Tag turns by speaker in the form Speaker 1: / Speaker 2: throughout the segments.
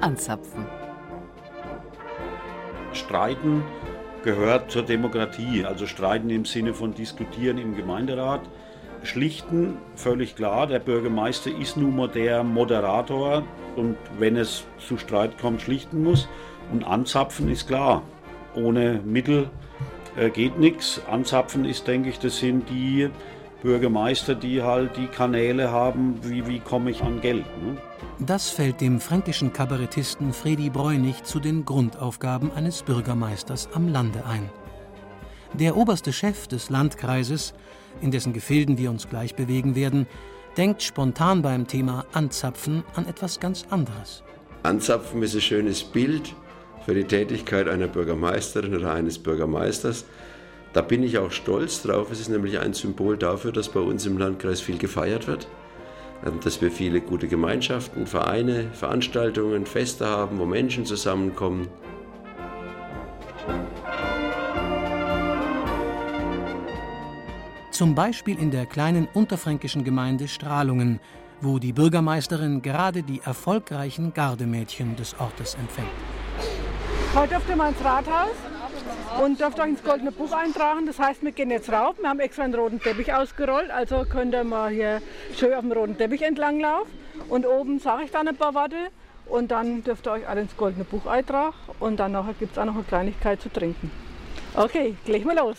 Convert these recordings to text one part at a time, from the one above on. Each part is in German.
Speaker 1: anzapfen.
Speaker 2: Streiten gehört zur Demokratie, also streiten im Sinne von diskutieren im Gemeinderat. Schlichten, völlig klar, der Bürgermeister ist nun mal der Moderator und wenn es zu Streit kommt, schlichten muss. Und anzapfen ist klar, ohne Mittel äh, geht nichts. Anzapfen ist, denke ich, das sind die Bürgermeister, die halt die Kanäle haben, wie, wie komme ich an Geld. Ne?
Speaker 3: Das fällt dem fränkischen Kabarettisten Fredi Bräunig zu den Grundaufgaben eines Bürgermeisters am Lande ein. Der oberste Chef des Landkreises, in dessen Gefilden wir uns gleich bewegen werden, denkt spontan beim Thema Anzapfen an etwas ganz anderes.
Speaker 4: Anzapfen ist ein schönes Bild für die Tätigkeit einer Bürgermeisterin oder eines Bürgermeisters. Da bin ich auch stolz drauf. Es ist nämlich ein Symbol dafür, dass bei uns im Landkreis viel gefeiert wird. Ähm, dass wir viele gute Gemeinschaften, Vereine, Veranstaltungen, Feste haben, wo Menschen zusammenkommen.
Speaker 3: Zum Beispiel in der kleinen unterfränkischen Gemeinde Strahlungen, wo die Bürgermeisterin gerade die erfolgreichen Gardemädchen des Ortes empfängt.
Speaker 5: Heute dürft ihr mal ins Rathaus und dürft euch ins Goldene Buch eintragen. Das heißt, wir gehen jetzt rauf. Wir haben extra einen roten Teppich ausgerollt, also könnt ihr mal hier schön auf dem roten Teppich entlang laufen. Und oben sage ich dann ein paar Worte und dann dürft ihr euch alle ins Goldene Buch eintragen und dann gibt es auch noch eine Kleinigkeit zu trinken. Okay, gleich mal los.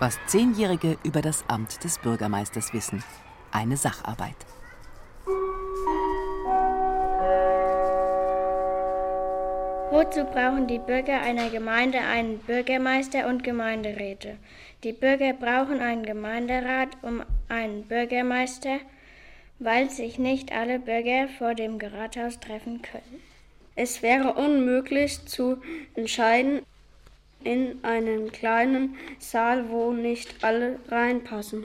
Speaker 1: Was Zehnjährige über das Amt des Bürgermeisters wissen. Eine Sacharbeit.
Speaker 6: Wozu brauchen die Bürger einer Gemeinde einen Bürgermeister und Gemeinderäte? Die Bürger brauchen einen Gemeinderat um einen Bürgermeister, weil sich nicht alle Bürger vor dem Rathaus treffen können.
Speaker 7: Es wäre unmöglich zu entscheiden in einem kleinen Saal, wo nicht alle reinpassen.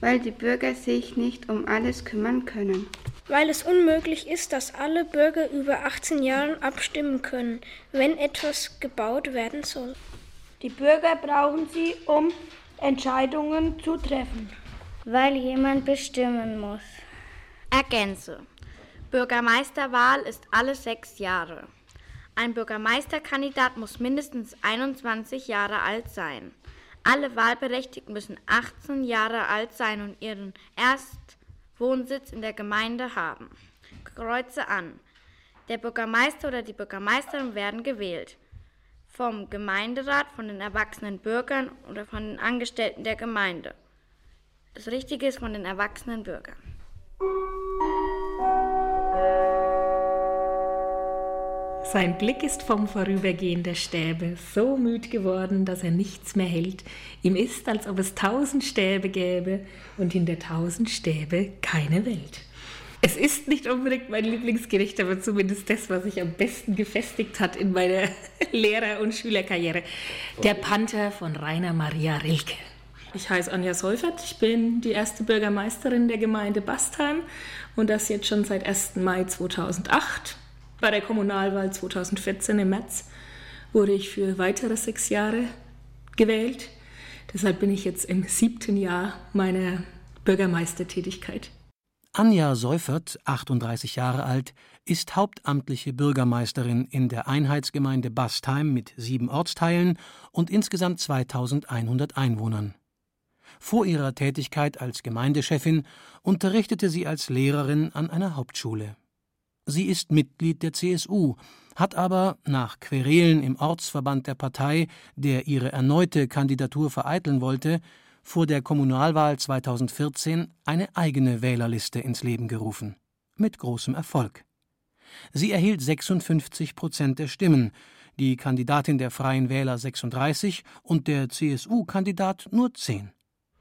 Speaker 8: Weil die Bürger sich nicht um alles kümmern können
Speaker 9: weil es unmöglich ist, dass alle Bürger über 18 Jahren abstimmen können, wenn etwas gebaut werden soll.
Speaker 10: Die Bürger brauchen sie, um Entscheidungen zu treffen.
Speaker 6: Weil jemand bestimmen muss.
Speaker 11: Ergänze. Bürgermeisterwahl ist alle sechs Jahre. Ein Bürgermeisterkandidat muss mindestens 21 Jahre alt sein. Alle Wahlberechtigten müssen 18 Jahre alt sein und ihren erst Wohnsitz in der Gemeinde haben. Kreuze an. Der Bürgermeister oder die Bürgermeisterin werden gewählt. Vom Gemeinderat, von den erwachsenen Bürgern oder von den Angestellten der Gemeinde. Das Richtige ist von den erwachsenen Bürgern.
Speaker 12: Sein Blick ist vom Vorübergehen der Stäbe so müd geworden, dass er nichts mehr hält. Ihm ist, als ob es tausend Stäbe gäbe und in der tausend Stäbe keine Welt. Es ist nicht unbedingt mein Lieblingsgericht, aber zumindest das, was sich am besten gefestigt hat in meiner Lehrer- und Schülerkarriere. Der Panther von Rainer Maria Rilke. Ich heiße Anja Seufert, ich bin die erste Bürgermeisterin der Gemeinde Bastheim und das jetzt schon seit 1. Mai 2008. Bei der Kommunalwahl 2014 im März wurde ich für weitere sechs Jahre gewählt. Deshalb bin ich jetzt im siebten Jahr meiner Bürgermeistertätigkeit.
Speaker 3: Anja Seufert, 38 Jahre alt, ist hauptamtliche Bürgermeisterin in der Einheitsgemeinde Bastheim mit sieben Ortsteilen und insgesamt 2100 Einwohnern. Vor ihrer Tätigkeit als Gemeindechefin unterrichtete sie als Lehrerin an einer Hauptschule. Sie ist Mitglied der CSU, hat aber nach Querelen im Ortsverband der Partei, der ihre erneute Kandidatur vereiteln wollte, vor der Kommunalwahl 2014 eine eigene Wählerliste ins Leben gerufen. Mit großem Erfolg. Sie erhielt 56 Prozent der Stimmen, die Kandidatin der Freien Wähler 36 und der CSU-Kandidat nur 10.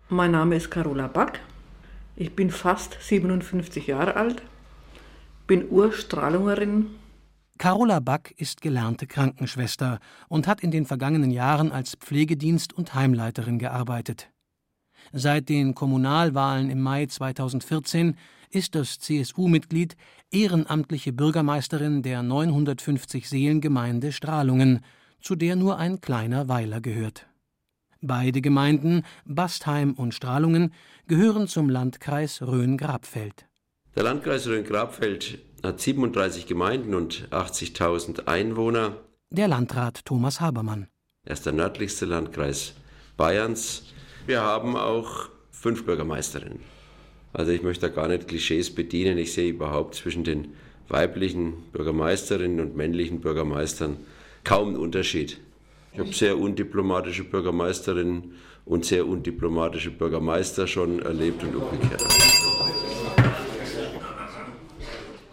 Speaker 13: Mein Name ist Carola Back. Ich bin fast 57 Jahre alt, bin Urstrahlungerin.
Speaker 3: Carola Back ist gelernte Krankenschwester und hat in den vergangenen Jahren als Pflegedienst- und Heimleiterin gearbeitet. Seit den Kommunalwahlen im Mai 2014 ist das CSU-Mitglied ehrenamtliche Bürgermeisterin der 950 Seelengemeinde Strahlungen, zu der nur ein kleiner Weiler gehört. Beide Gemeinden, Bastheim und Strahlungen, gehören zum Landkreis Rhön-Grabfeld.
Speaker 4: Der Landkreis Rhön-Grabfeld hat 37 Gemeinden und 80.000 Einwohner.
Speaker 3: Der Landrat Thomas Habermann.
Speaker 4: Er ist der nördlichste Landkreis Bayerns. Wir haben auch fünf Bürgermeisterinnen. Also ich möchte da gar nicht Klischees bedienen. Ich sehe überhaupt zwischen den weiblichen Bürgermeisterinnen und männlichen Bürgermeistern kaum einen Unterschied. Ich habe sehr undiplomatische Bürgermeisterinnen und sehr undiplomatische Bürgermeister schon erlebt und umgekehrt.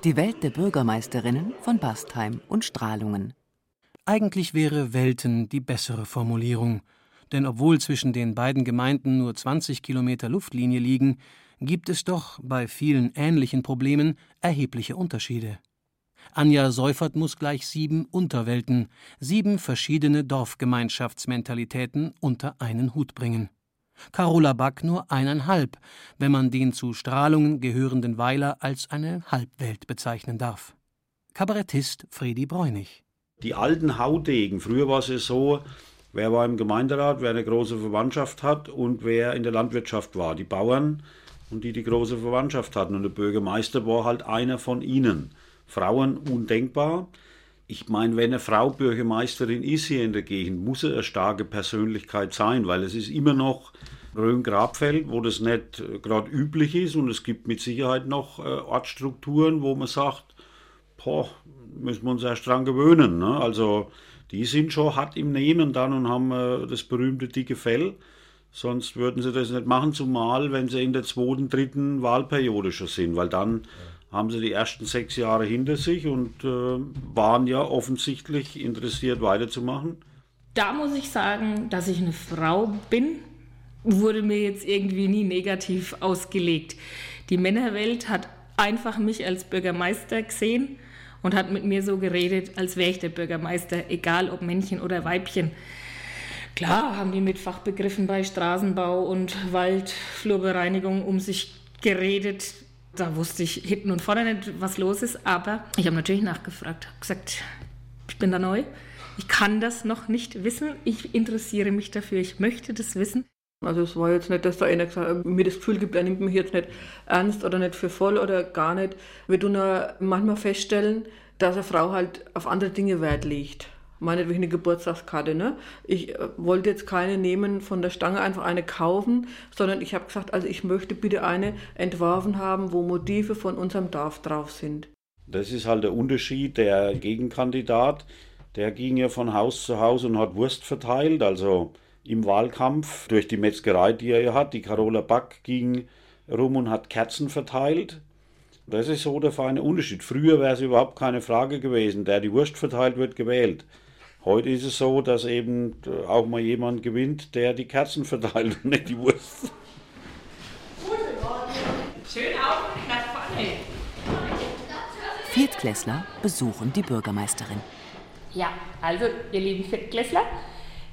Speaker 1: Die Welt der Bürgermeisterinnen von Bastheim und Strahlungen.
Speaker 3: Eigentlich wäre Welten die bessere Formulierung. Denn obwohl zwischen den beiden Gemeinden nur 20 Kilometer Luftlinie liegen, gibt es doch bei vielen ähnlichen Problemen erhebliche Unterschiede. Anja Seufert muss gleich sieben Unterwelten, sieben verschiedene Dorfgemeinschaftsmentalitäten unter einen Hut bringen. Carola Back nur eineinhalb, wenn man den zu Strahlungen gehörenden Weiler als eine Halbwelt bezeichnen darf. Kabarettist Fredi Bräunig.
Speaker 2: Die alten Haudegen, früher war es so, wer war im Gemeinderat, wer eine große Verwandtschaft hat und wer in der Landwirtschaft war. Die Bauern und die die große Verwandtschaft hatten. Und der Bürgermeister war halt einer von ihnen. Frauen undenkbar. Ich meine, wenn eine Frau Bürgermeisterin ist hier in der Gegend, muss sie eine starke Persönlichkeit sein, weil es ist immer noch Rhön-Grabfeld, wo das nicht äh, gerade üblich ist und es gibt mit Sicherheit noch äh, Ortsstrukturen, wo man sagt, boah, müssen wir uns erst dran gewöhnen. Ne? Also die sind schon hart im Nehmen dann und haben äh, das berühmte dicke Fell. Sonst würden sie das nicht machen, zumal wenn sie in der zweiten, dritten Wahlperiode schon sind, weil dann haben sie die ersten sechs Jahre hinter sich und äh, waren ja offensichtlich interessiert weiterzumachen.
Speaker 12: Da muss ich sagen, dass ich eine Frau bin, wurde mir jetzt irgendwie nie negativ ausgelegt. Die Männerwelt hat einfach mich als Bürgermeister gesehen und hat mit mir so geredet, als wäre ich der Bürgermeister, egal ob Männchen oder Weibchen. Klar haben die mit Fachbegriffen bei Straßenbau und Waldflurbereinigung um sich geredet. Da wusste ich hinten und vorne nicht, was los ist, aber ich habe natürlich nachgefragt, habe gesagt, ich bin da neu, ich kann das noch nicht wissen, ich interessiere mich dafür, ich möchte das wissen.
Speaker 13: Also es war jetzt nicht, dass da einer gesagt, mir das Gefühl gibt, er nimmt mich jetzt nicht ernst oder nicht für voll oder gar nicht. Wir tun manchmal feststellen, dass eine Frau halt auf andere Dinge Wert legt meinetwegen eine Geburtstagskarte. Ne? Ich äh, wollte jetzt keine nehmen von der Stange, einfach eine kaufen, sondern ich habe gesagt, also ich möchte bitte eine entworfen haben, wo Motive von unserem Dorf drauf sind.
Speaker 2: Das ist halt der Unterschied. Der Gegenkandidat, der ging ja von Haus zu Haus und hat Wurst verteilt, also im Wahlkampf durch die Metzgerei, die er ja hat. Die Carola Back ging rum und hat Kerzen verteilt. Das ist so der feine Unterschied. Früher wäre es überhaupt keine Frage gewesen. Der die Wurst verteilt, wird gewählt. Heute ist es so, dass eben äh, auch mal jemand gewinnt, der die Kerzen verteilt und nicht die Wurst.
Speaker 1: Schön auf, nach vorne. Viertklässler besuchen die Bürgermeisterin.
Speaker 12: Ja, also ihr lieben Viertklässler,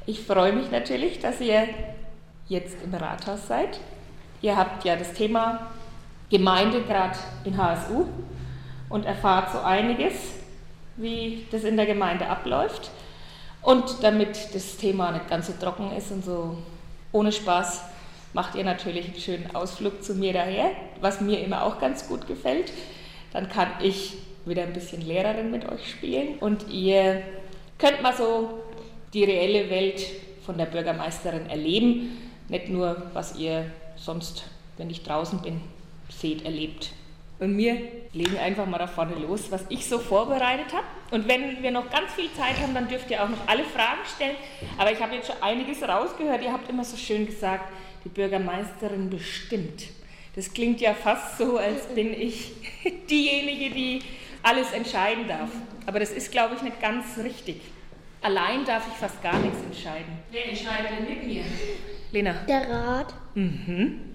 Speaker 12: ich freue mich natürlich, dass ihr jetzt im Rathaus seid. Ihr habt ja das Thema Gemeinde gerade in HSU und erfahrt so einiges, wie das in der Gemeinde abläuft. Und damit das Thema nicht ganz so trocken ist und so ohne Spaß, macht ihr natürlich einen schönen Ausflug zu mir daher, was mir immer auch ganz gut gefällt. Dann kann ich wieder ein bisschen Lehrerin mit euch spielen und ihr könnt mal so die reelle Welt von der Bürgermeisterin erleben, nicht nur was ihr sonst, wenn ich draußen bin, seht, erlebt. Und wir legen einfach mal da vorne los, was ich so vorbereitet habe. Und wenn wir noch ganz viel Zeit haben, dann dürft ihr auch noch alle Fragen stellen. Aber ich habe jetzt schon einiges rausgehört. Ihr habt immer so schön gesagt, die Bürgermeisterin bestimmt. Das klingt ja fast so, als bin ich diejenige, die alles entscheiden darf. Aber das ist, glaube ich, nicht ganz richtig. Allein darf ich fast gar nichts entscheiden. Wer entscheidet denn mit mir? Lena.
Speaker 6: Der Rat.
Speaker 12: Mhm.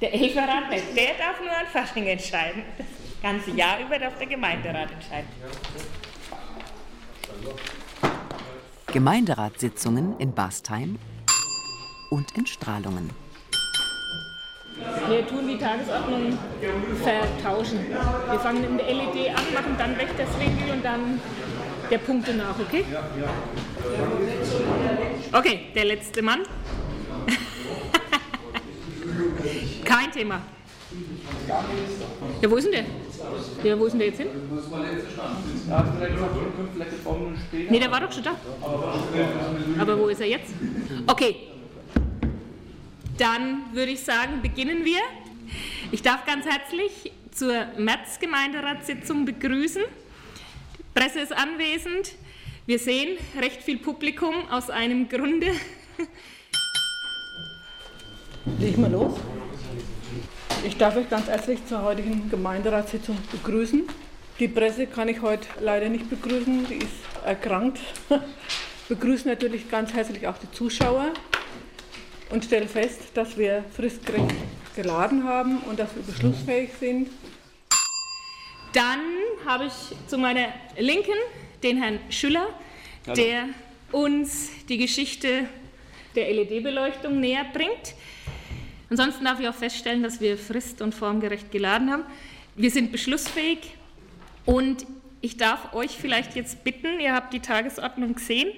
Speaker 12: Der Elferrat nicht. Der darf nur an Fasching entscheiden. Das ganze Jahr über darf der Gemeinderat entscheiden.
Speaker 1: Gemeinderatssitzungen in Bastheim und in Strahlungen.
Speaker 12: Wir tun die Tagesordnung vertauschen. Wir fangen in der LED an, machen dann weg das Winkel und dann der Punkte nach, okay? Okay, der letzte Mann. Kein Thema. Ja, wo ist denn der? Ja, wo ist denn der jetzt hin? Nee, der war doch schon da. Aber wo ist er jetzt? Okay. Dann würde ich sagen, beginnen wir. Ich darf ganz herzlich zur März-Gemeinderatssitzung begrüßen. Die Presse ist anwesend. Wir sehen recht viel Publikum aus einem Grunde.
Speaker 13: Leg mal los. Ich darf euch ganz herzlich zur heutigen Gemeinderatssitzung begrüßen. Die Presse kann ich heute leider nicht begrüßen, die ist erkrankt. Begrüßen natürlich ganz herzlich auch die Zuschauer und stelle fest, dass wir fristgerecht geladen haben und dass wir beschlussfähig sind.
Speaker 12: Dann habe ich zu meiner Linken den Herrn Schüller, Hallo. der uns die Geschichte der LED-Beleuchtung näher bringt. Ansonsten darf ich auch feststellen, dass wir frist- und formgerecht geladen haben. Wir sind beschlussfähig und ich darf euch vielleicht jetzt bitten, ihr habt die Tagesordnung gesehen.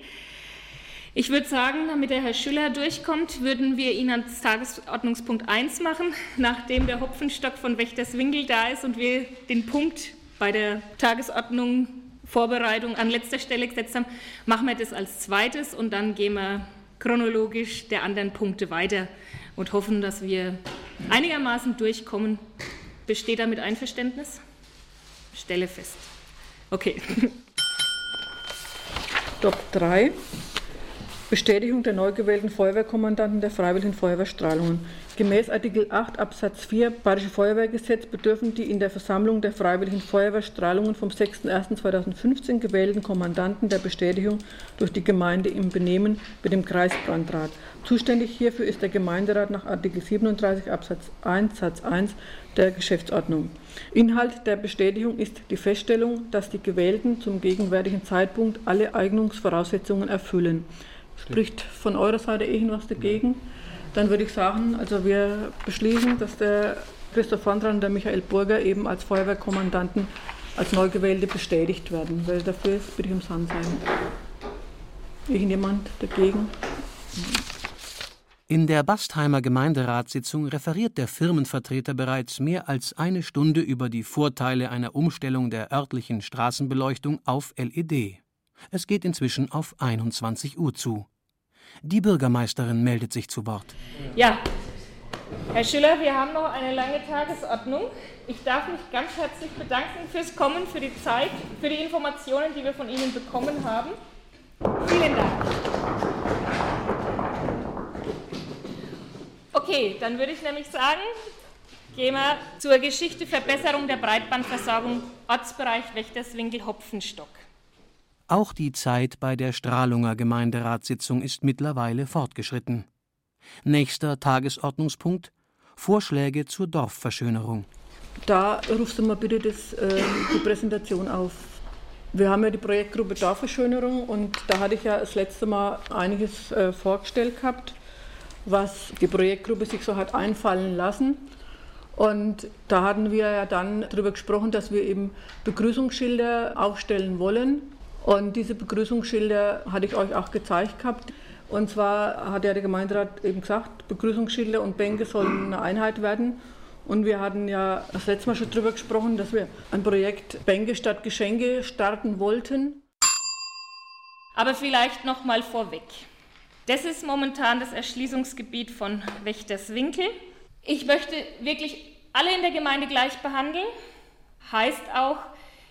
Speaker 12: Ich würde sagen, damit der Herr Schüller durchkommt, würden wir ihn ans Tagesordnungspunkt 1 machen. Nachdem der Hopfenstock von Wächterswinkel da ist und wir den Punkt bei der Tagesordnung Vorbereitung an letzter Stelle gesetzt haben, machen wir das als zweites und dann gehen wir chronologisch der anderen Punkte weiter und hoffen, dass wir einigermaßen durchkommen. Besteht damit Einverständnis? Stelle fest. Okay.
Speaker 13: Stopp 3. Bestätigung der neu gewählten Feuerwehrkommandanten der Freiwilligen Feuerwehrstrahlungen. Gemäß Artikel 8 Absatz 4 Bayerische Feuerwehrgesetz bedürfen die in der Versammlung der Freiwilligen Feuerwehrstrahlungen vom 6.01.2015 gewählten Kommandanten der Bestätigung durch die Gemeinde im Benehmen mit dem Kreisbrandrat. Zuständig hierfür ist der Gemeinderat nach Artikel 37 Absatz 1 Satz 1 der Geschäftsordnung. Inhalt der Bestätigung ist die Feststellung, dass die Gewählten zum gegenwärtigen Zeitpunkt alle Eignungsvoraussetzungen erfüllen. Spricht von eurer Seite irgendwas dagegen? Dann würde ich sagen, also wir beschließen, dass der Christoph Wandran und der Michael Burger eben als Feuerwehrkommandanten als Neugewählte bestätigt werden. Wer dafür ist, bitte ich um Hand sein. Irgendjemand dagegen?
Speaker 3: In der Bastheimer Gemeinderatssitzung referiert der Firmenvertreter bereits mehr als eine Stunde über die Vorteile einer Umstellung der örtlichen Straßenbeleuchtung auf LED. Es geht inzwischen auf 21 Uhr zu. Die Bürgermeisterin meldet sich zu Wort.
Speaker 12: Ja, Herr Schüller, wir haben noch eine lange Tagesordnung. Ich darf mich ganz herzlich bedanken fürs Kommen, für die Zeit, für die Informationen, die wir von Ihnen bekommen haben. Vielen Dank. Okay, dann würde ich nämlich sagen, gehen wir zur Geschichte Verbesserung der Breitbandversorgung Ortsbereich Wächterswinkel-Hopfenstock.
Speaker 3: Auch die Zeit bei der Strahlunger Gemeinderatssitzung ist mittlerweile fortgeschritten. Nächster Tagesordnungspunkt Vorschläge zur Dorfverschönerung.
Speaker 13: Da rufst du mal bitte das, äh, die Präsentation auf. Wir haben ja die Projektgruppe Dorfverschönerung und da hatte ich ja das letzte Mal einiges äh, vorgestellt gehabt, was die Projektgruppe sich so hat einfallen lassen. Und da hatten wir ja dann darüber gesprochen, dass wir eben Begrüßungsschilder aufstellen wollen und diese Begrüßungsschilder hatte ich euch auch gezeigt gehabt. Und zwar hat ja der Gemeinderat eben gesagt, Begrüßungsschilder und Bänke sollen eine Einheit werden. Und wir hatten ja das letzte Mal schon darüber gesprochen, dass wir ein Projekt Bänke statt Geschenke starten wollten.
Speaker 12: Aber vielleicht noch mal vorweg. Das ist momentan das Erschließungsgebiet von Wächterswinkel. Ich möchte wirklich alle in der Gemeinde gleich behandeln. Heißt auch,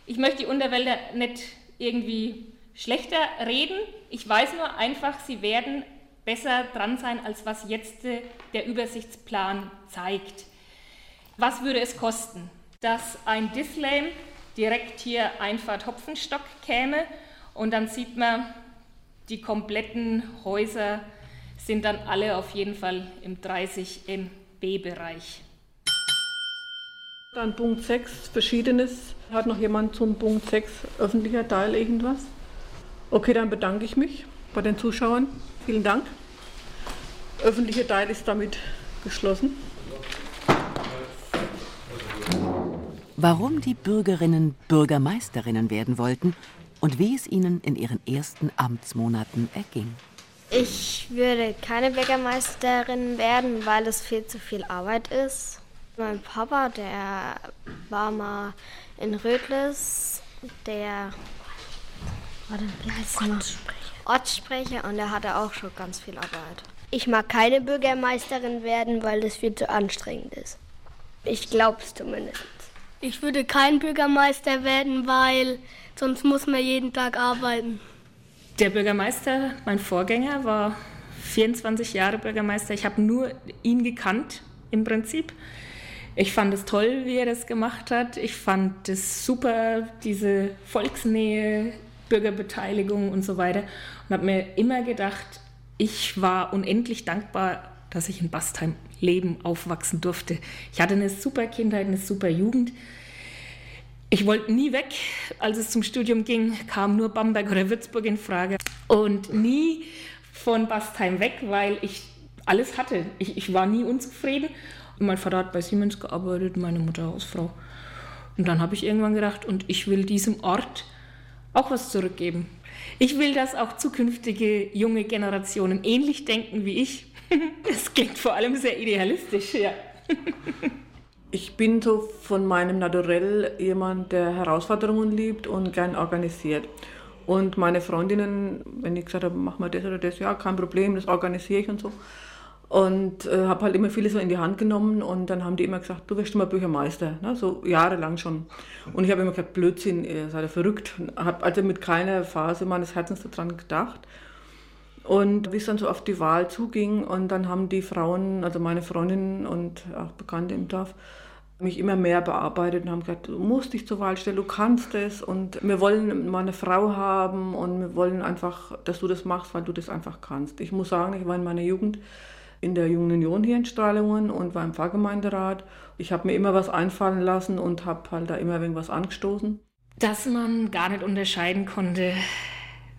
Speaker 12: ich möchte die Unterwälder nicht irgendwie schlechter reden. Ich weiß nur einfach, sie werden besser dran sein, als was jetzt der Übersichtsplan zeigt. Was würde es kosten, dass ein Dislame direkt hier Einfahrt Hopfenstock käme und dann sieht man, die kompletten Häuser sind dann alle auf jeden Fall im 30 MB-Bereich.
Speaker 13: Dann Punkt 6, Verschiedenes. Hat noch jemand zum Punkt 6, öffentlicher Teil irgendwas? Okay, dann bedanke ich mich bei den Zuschauern. Vielen Dank. Öffentlicher Teil ist damit geschlossen.
Speaker 1: Warum die Bürgerinnen Bürgermeisterinnen werden wollten und wie es ihnen in ihren ersten Amtsmonaten erging.
Speaker 14: Ich würde keine Bürgermeisterin werden, weil es viel zu viel Arbeit ist. Mein Papa, der war mal in Rödlis, der warte, wie heißt Ortssprecher. Ortssprecher und er hatte auch schon ganz viel Arbeit.
Speaker 10: Ich mag keine Bürgermeisterin werden, weil das viel zu anstrengend ist. Ich glaube es zumindest.
Speaker 15: Ich würde kein Bürgermeister werden, weil sonst muss man jeden Tag arbeiten.
Speaker 12: Der Bürgermeister, mein Vorgänger, war 24 Jahre Bürgermeister. Ich habe nur ihn gekannt im Prinzip. Ich fand es toll, wie er das gemacht hat. Ich fand es super, diese Volksnähe, Bürgerbeteiligung und so weiter. Und habe mir immer gedacht, ich war unendlich dankbar, dass ich in Bastheim leben, aufwachsen durfte. Ich hatte eine super Kindheit, eine super Jugend. Ich wollte nie weg. Als es zum Studium ging, kam nur Bamberg oder Würzburg in Frage. Und nie von Bastheim weg, weil ich alles hatte. Ich, ich war nie unzufrieden. Mein Vater hat bei Siemens gearbeitet, meine Mutter Hausfrau. Und dann habe ich irgendwann gedacht, und ich will diesem Ort auch was zurückgeben. Ich will, dass auch zukünftige junge Generationen ähnlich denken wie ich. Es klingt vor allem sehr idealistisch, ja.
Speaker 13: Ich bin so von meinem Naturell jemand, der Herausforderungen liebt und gern organisiert. Und meine Freundinnen, wenn ich gesagt habe, mach mal das oder das, ja, kein Problem, das organisiere ich und so. Und äh, habe halt immer vieles so in die Hand genommen und dann haben die immer gesagt, du wirst immer Bürgermeister, ne? so jahrelang schon. Und ich habe immer gesagt, Blödsinn, ihr seid ja verrückt. Habe also mit keiner Phase meines Herzens daran gedacht. Und wie es dann so auf die Wahl zuging und dann haben die Frauen, also meine Freundinnen und auch Bekannte im Dorf, mich immer mehr bearbeitet und haben gesagt, du musst dich zur Wahl stellen, du kannst es und wir wollen mal eine Frau haben und wir wollen einfach, dass du das machst, weil du das einfach kannst. Ich muss sagen, ich war in meiner Jugend in der Jungen Union hier in Strahlungen und war im Pfarrgemeinderat. Ich habe mir immer was einfallen lassen und habe halt da immer irgendwas angestoßen.
Speaker 12: Dass man gar nicht unterscheiden konnte,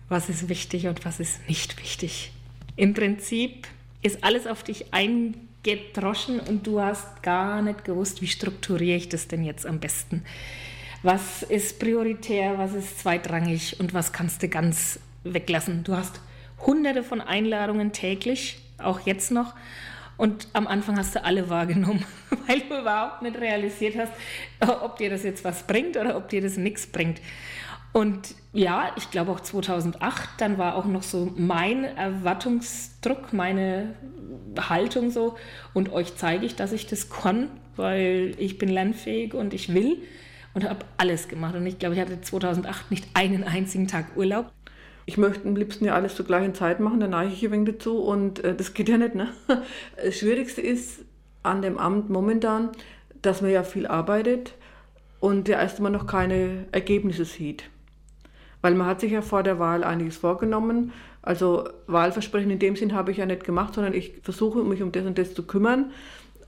Speaker 12: was ist wichtig und was ist nicht wichtig. Im Prinzip ist alles auf dich eingegangen gedroschen und du hast gar nicht gewusst, wie strukturiere ich das denn jetzt am besten. Was ist prioritär, was ist zweitrangig und was kannst du ganz weglassen. Du hast hunderte von Einladungen täglich, auch jetzt noch. Und am Anfang hast du alle wahrgenommen, weil du überhaupt nicht realisiert hast, ob dir das jetzt was bringt oder ob dir das nichts bringt. Und ja, ich glaube auch 2008, dann war auch noch so mein Erwartungsdruck, meine Haltung so. Und euch zeige ich, dass ich das kann, weil ich bin lernfähig und ich will und habe alles gemacht. Und ich glaube, ich hatte 2008 nicht einen einzigen Tag Urlaub.
Speaker 13: Ich möchte am liebsten ja alles zur gleichen Zeit machen, dann neige ich ein wenig dazu und äh, das geht ja nicht. Ne? Das Schwierigste ist an dem Amt momentan, dass man ja viel arbeitet und ja erst einmal noch keine Ergebnisse sieht. Weil man hat sich ja vor der Wahl einiges vorgenommen. Also Wahlversprechen in dem Sinn habe ich ja nicht gemacht, sondern ich versuche mich um das und das zu kümmern.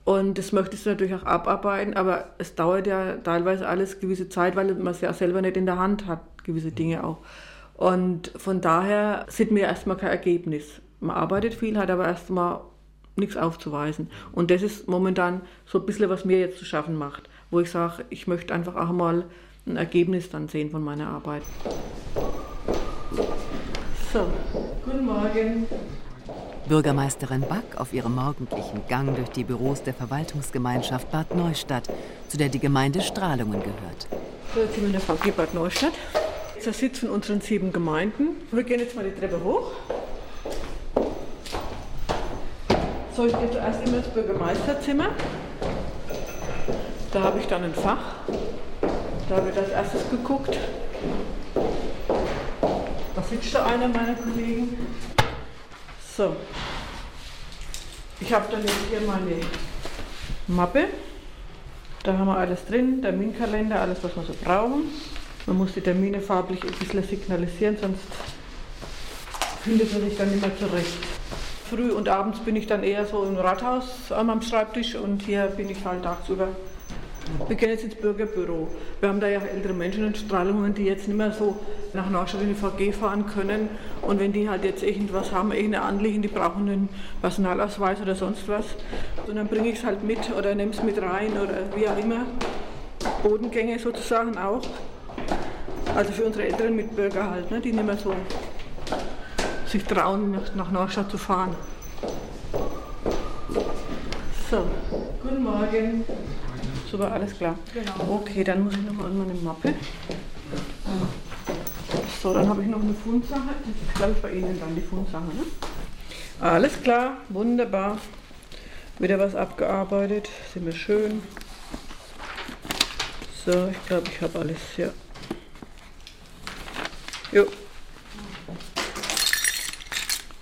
Speaker 13: Und das möchte ich natürlich auch abarbeiten, aber es dauert ja teilweise alles gewisse Zeit, weil man es ja selber nicht in der Hand hat, gewisse Dinge auch. Und von daher sieht mir erstmal kein Ergebnis. Man arbeitet viel, hat aber erstmal nichts aufzuweisen. Und das ist momentan so ein bisschen, was mir jetzt zu schaffen macht, wo ich sage, ich möchte einfach auch mal ein Ergebnis dann sehen von meiner Arbeit.
Speaker 1: So, guten Morgen. Bürgermeisterin Back auf ihrem morgendlichen Gang durch die Büros der Verwaltungsgemeinschaft Bad Neustadt, zu der die Gemeinde Strahlungen gehört.
Speaker 13: So, jetzt sind wir in der VG Bad Neustadt. Das ist der Sitz von unseren sieben Gemeinden. Wir gehen jetzt mal die Treppe hoch. So, ich gehe zuerst immer ins Bürgermeisterzimmer. Da habe ich dann ein Fach. Da ich als erstes geguckt. Da sitzt da einer meiner Kollegen. So. Ich habe dann jetzt hier meine Mappe. Da haben wir alles drin, Terminkalender, alles, was wir so brauchen. Man muss die Termine farblich ein bisschen signalisieren, sonst findet man sich dann nicht mehr zurecht. Früh und abends bin ich dann eher so im Rathaus meinem Schreibtisch und hier bin ich halt tagsüber Wir gehen jetzt ins Bürgerbüro. Wir haben da ja ältere Menschen in Strahlungen, die jetzt nicht mehr so nach Neustadt in die VG fahren können. Und wenn die halt jetzt irgendwas haben, irgendeine Anliegen, die brauchen einen Personalausweis oder sonst was, und dann bringe ich es halt mit oder nehme es mit rein oder wie auch immer. Bodengänge sozusagen auch. Also für unsere älteren Mitbürger halt, ne, die nicht mehr so sich trauen, nach Neustadt zu fahren. So, guten Morgen. Super, alles klar. Genau. Okay, dann muss ich nochmal an meine Mappe. So, dann habe ich noch eine Fundsache. Das ist, glaube ich, bei Ihnen dann die Fundsache. Ne? Alles klar, wunderbar. Wieder was abgearbeitet. Sind wir schön. So, ich glaube, ich habe alles, ja. Jo.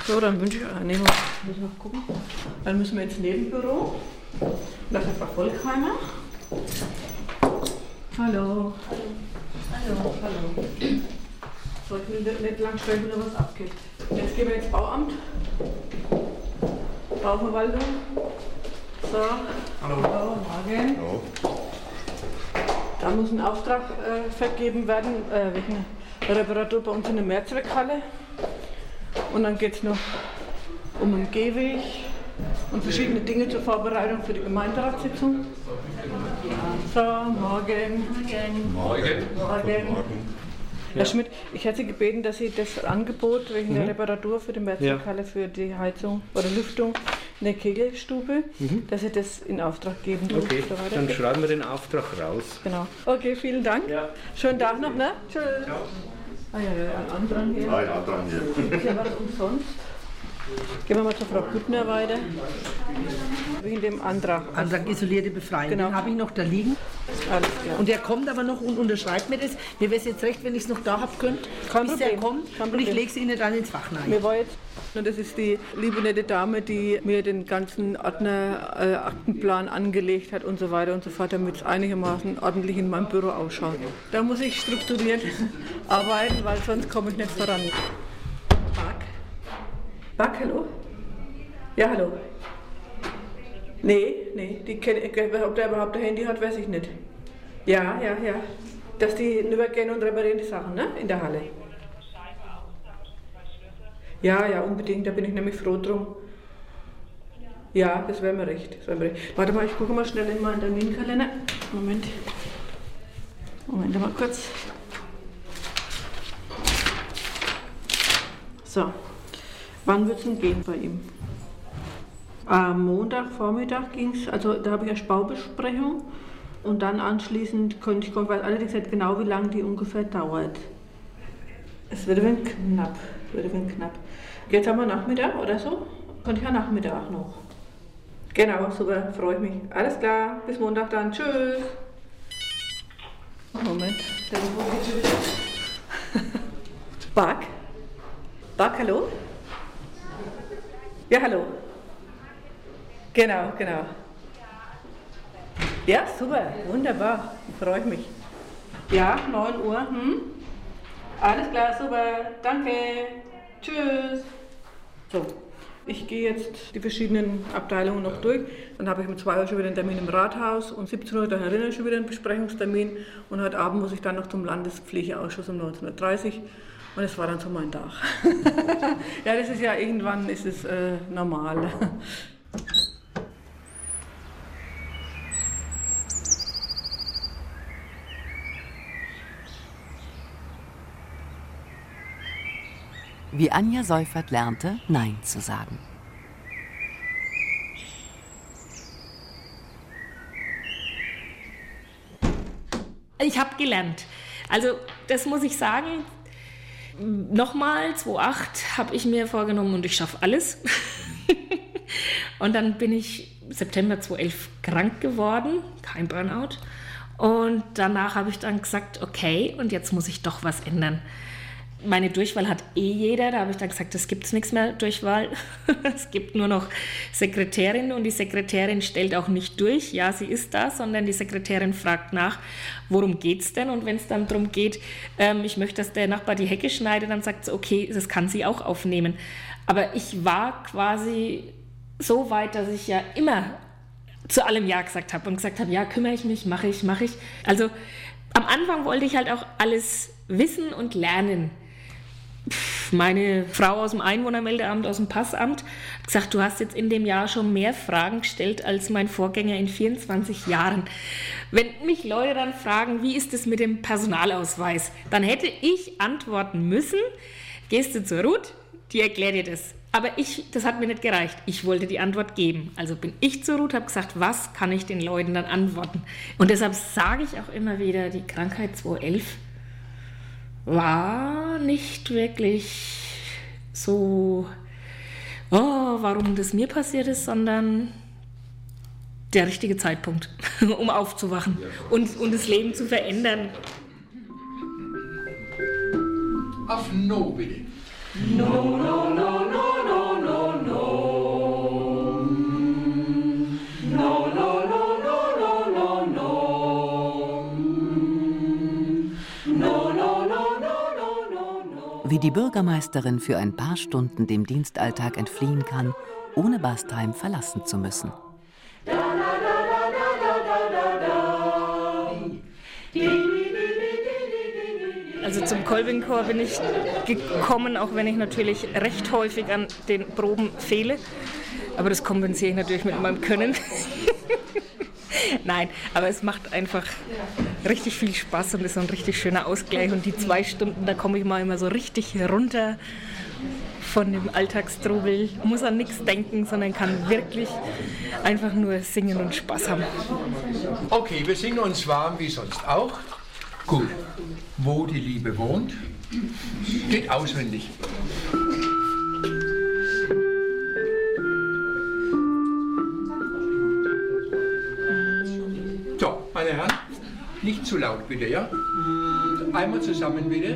Speaker 13: So, dann wünsche ich, ah, nee, gucken. Dann müssen wir ins Nebenbüro. Das ist Frau Volkheimer. Hallo. Hallo. Hallo. So, ich will nicht lang sprechen, wenn was abgeht. Jetzt gehen wir ins Bauamt. Bauverwaltung. So. Hallo. Hallo. Morgen. Hallo. Da muss ein Auftrag äh, vergeben werden äh, wegen Reparatur bei uns in der Mehrzweckhalle. Und dann geht es noch um einen Gehweg und verschiedene Dinge zur Vorbereitung für die Gemeinderatssitzung. So, morgen. Morgen. Morgen. morgen. Herr Schmidt, ich hätte Sie gebeten, dass Sie das Angebot wegen mhm. der Reparatur für die Mehrzweckhalle ja. für die Heizung oder Lüftung in der Kegelstube, mhm. dass Sie das in Auftrag geben.
Speaker 16: Okay, so dann schreiben wir den Auftrag raus.
Speaker 13: Genau. Okay, vielen Dank. Ja. Schönen Tag noch, ne? Tschüss. Ciao. Ah ja, ja, ein Andrang hier. Ah ja, Andrang hier. Ist ja was umsonst. Gehen wir mal zur Frau Büttner weiter. Wegen dem Antrag.
Speaker 17: Antrag isolierte Befreiung. Genau. Den habe ich noch da liegen. Alles klar. Und der kommt aber noch und unterschreibt mir das. Mir wäre es jetzt recht, wenn ich es noch da habe könnt, Kein bis der kommt. Kein und ich lege es Ihnen dann ins Fach rein.
Speaker 13: Mir war jetzt, das ist die liebe nette Dame, die mir den ganzen Ordner, äh, Aktenplan angelegt hat und so weiter und so fort, damit es einigermaßen ordentlich in meinem Büro ausschaut. Da muss ich strukturiert arbeiten, weil sonst komme ich nicht voran. Back, hallo? Ja, hallo. Nee, nee, die kenne ob der überhaupt ein Handy hat, weiß ich nicht. Ja, ja, ja. Dass die übergehen und reparieren die Sachen, ne? In der Halle. Ja, ja, unbedingt, da bin ich nämlich froh drum. Ja, das wäre mir recht. Wär mir recht. Warte mal, ich gucke mal schnell in meinen Terminkalender. Moment. Moment mal kurz. So. Wann wird es denn gehen bei ihm? Am Montagvormittag ging es, also da habe ich eine Baubesprechung und dann anschließend könnte ich, weil allerdings nicht genau, wie lange die ungefähr dauert. Es wird ein knapp, wird ein knapp. Jetzt haben wir Nachmittag oder so? Könnte ich ja Nachmittag noch. Genau, super, freue ich mich. Alles klar, bis Montag dann. Tschüss. Moment, der geht schon wieder. Back? Back, hallo? Ja, hallo. Genau, genau. Ja, super, wunderbar, freue mich. Ja, 9 Uhr. Hm? Alles klar, super, danke. Tschüss. So, ich gehe jetzt die verschiedenen Abteilungen noch durch. Dann habe ich um 2 Uhr schon wieder einen Termin im Rathaus und 17 Uhr dann erinnere ich schon wieder einen Besprechungstermin. Und heute Abend muss ich dann noch zum Landespflegeausschuss um 19.30 Uhr. Und es war dann so mein Tag. ja, das ist ja irgendwann ist es äh, normal.
Speaker 1: Wie Anja Seufert lernte, Nein zu sagen.
Speaker 12: Ich habe gelernt. Also das muss ich sagen, Nochmal, 2008 habe ich mir vorgenommen und ich schaffe alles. und dann bin ich September 2011 krank geworden, kein Burnout. Und danach habe ich dann gesagt, okay, und jetzt muss ich doch was ändern meine Durchwahl hat eh jeder. Da habe ich dann gesagt, es gibt nichts mehr Durchwahl. es gibt nur noch Sekretärin und die Sekretärin stellt auch nicht durch, ja, sie ist da, sondern die Sekretärin fragt nach, worum geht es denn? Und wenn es dann darum geht, ähm, ich möchte, dass der Nachbar die Hecke schneidet, dann sagt sie, okay, das kann sie auch aufnehmen. Aber ich war quasi so weit, dass ich ja immer zu allem Ja gesagt habe und gesagt habe, ja, kümmere ich mich, mache ich, mache ich. Also am Anfang wollte ich halt auch alles wissen und lernen. Meine Frau aus dem Einwohnermeldeamt, aus dem Passamt, hat gesagt, du hast jetzt in dem Jahr schon mehr Fragen gestellt als mein Vorgänger in 24 Jahren. Wenn mich Leute dann fragen, wie ist es mit dem Personalausweis, dann hätte ich antworten müssen, gehst du zur Ruth, die erklärt dir das. Aber ich, das hat mir nicht gereicht. Ich wollte die Antwort geben. Also bin ich zur Ruth, habe gesagt, was kann ich den Leuten dann antworten? Und deshalb sage ich auch immer wieder, die Krankheit 211 war nicht wirklich so, oh, warum das mir passiert ist, sondern der richtige Zeitpunkt, um aufzuwachen und, und das Leben zu verändern.
Speaker 18: Auf No bitte. No, no, no, no.
Speaker 1: Wie die Bürgermeisterin für ein paar Stunden dem Dienstalltag entfliehen kann, ohne Bastheim verlassen zu müssen.
Speaker 12: Also zum Kolbingchor bin ich gekommen, auch wenn ich natürlich recht häufig an den Proben fehle. Aber das kompensiere ich natürlich mit meinem Können. Nein, aber es macht einfach richtig viel Spaß und ist ein richtig schöner Ausgleich. Und die zwei Stunden, da komme ich mal immer so richtig runter von dem Alltagstrubel, muss an nichts denken, sondern kann wirklich einfach nur singen und Spaß haben.
Speaker 18: Okay, wir singen uns warm wie sonst auch. Gut. Wo die Liebe wohnt, geht auswendig. Nicht zu laut bitte, ja? Einmal zusammen bitte.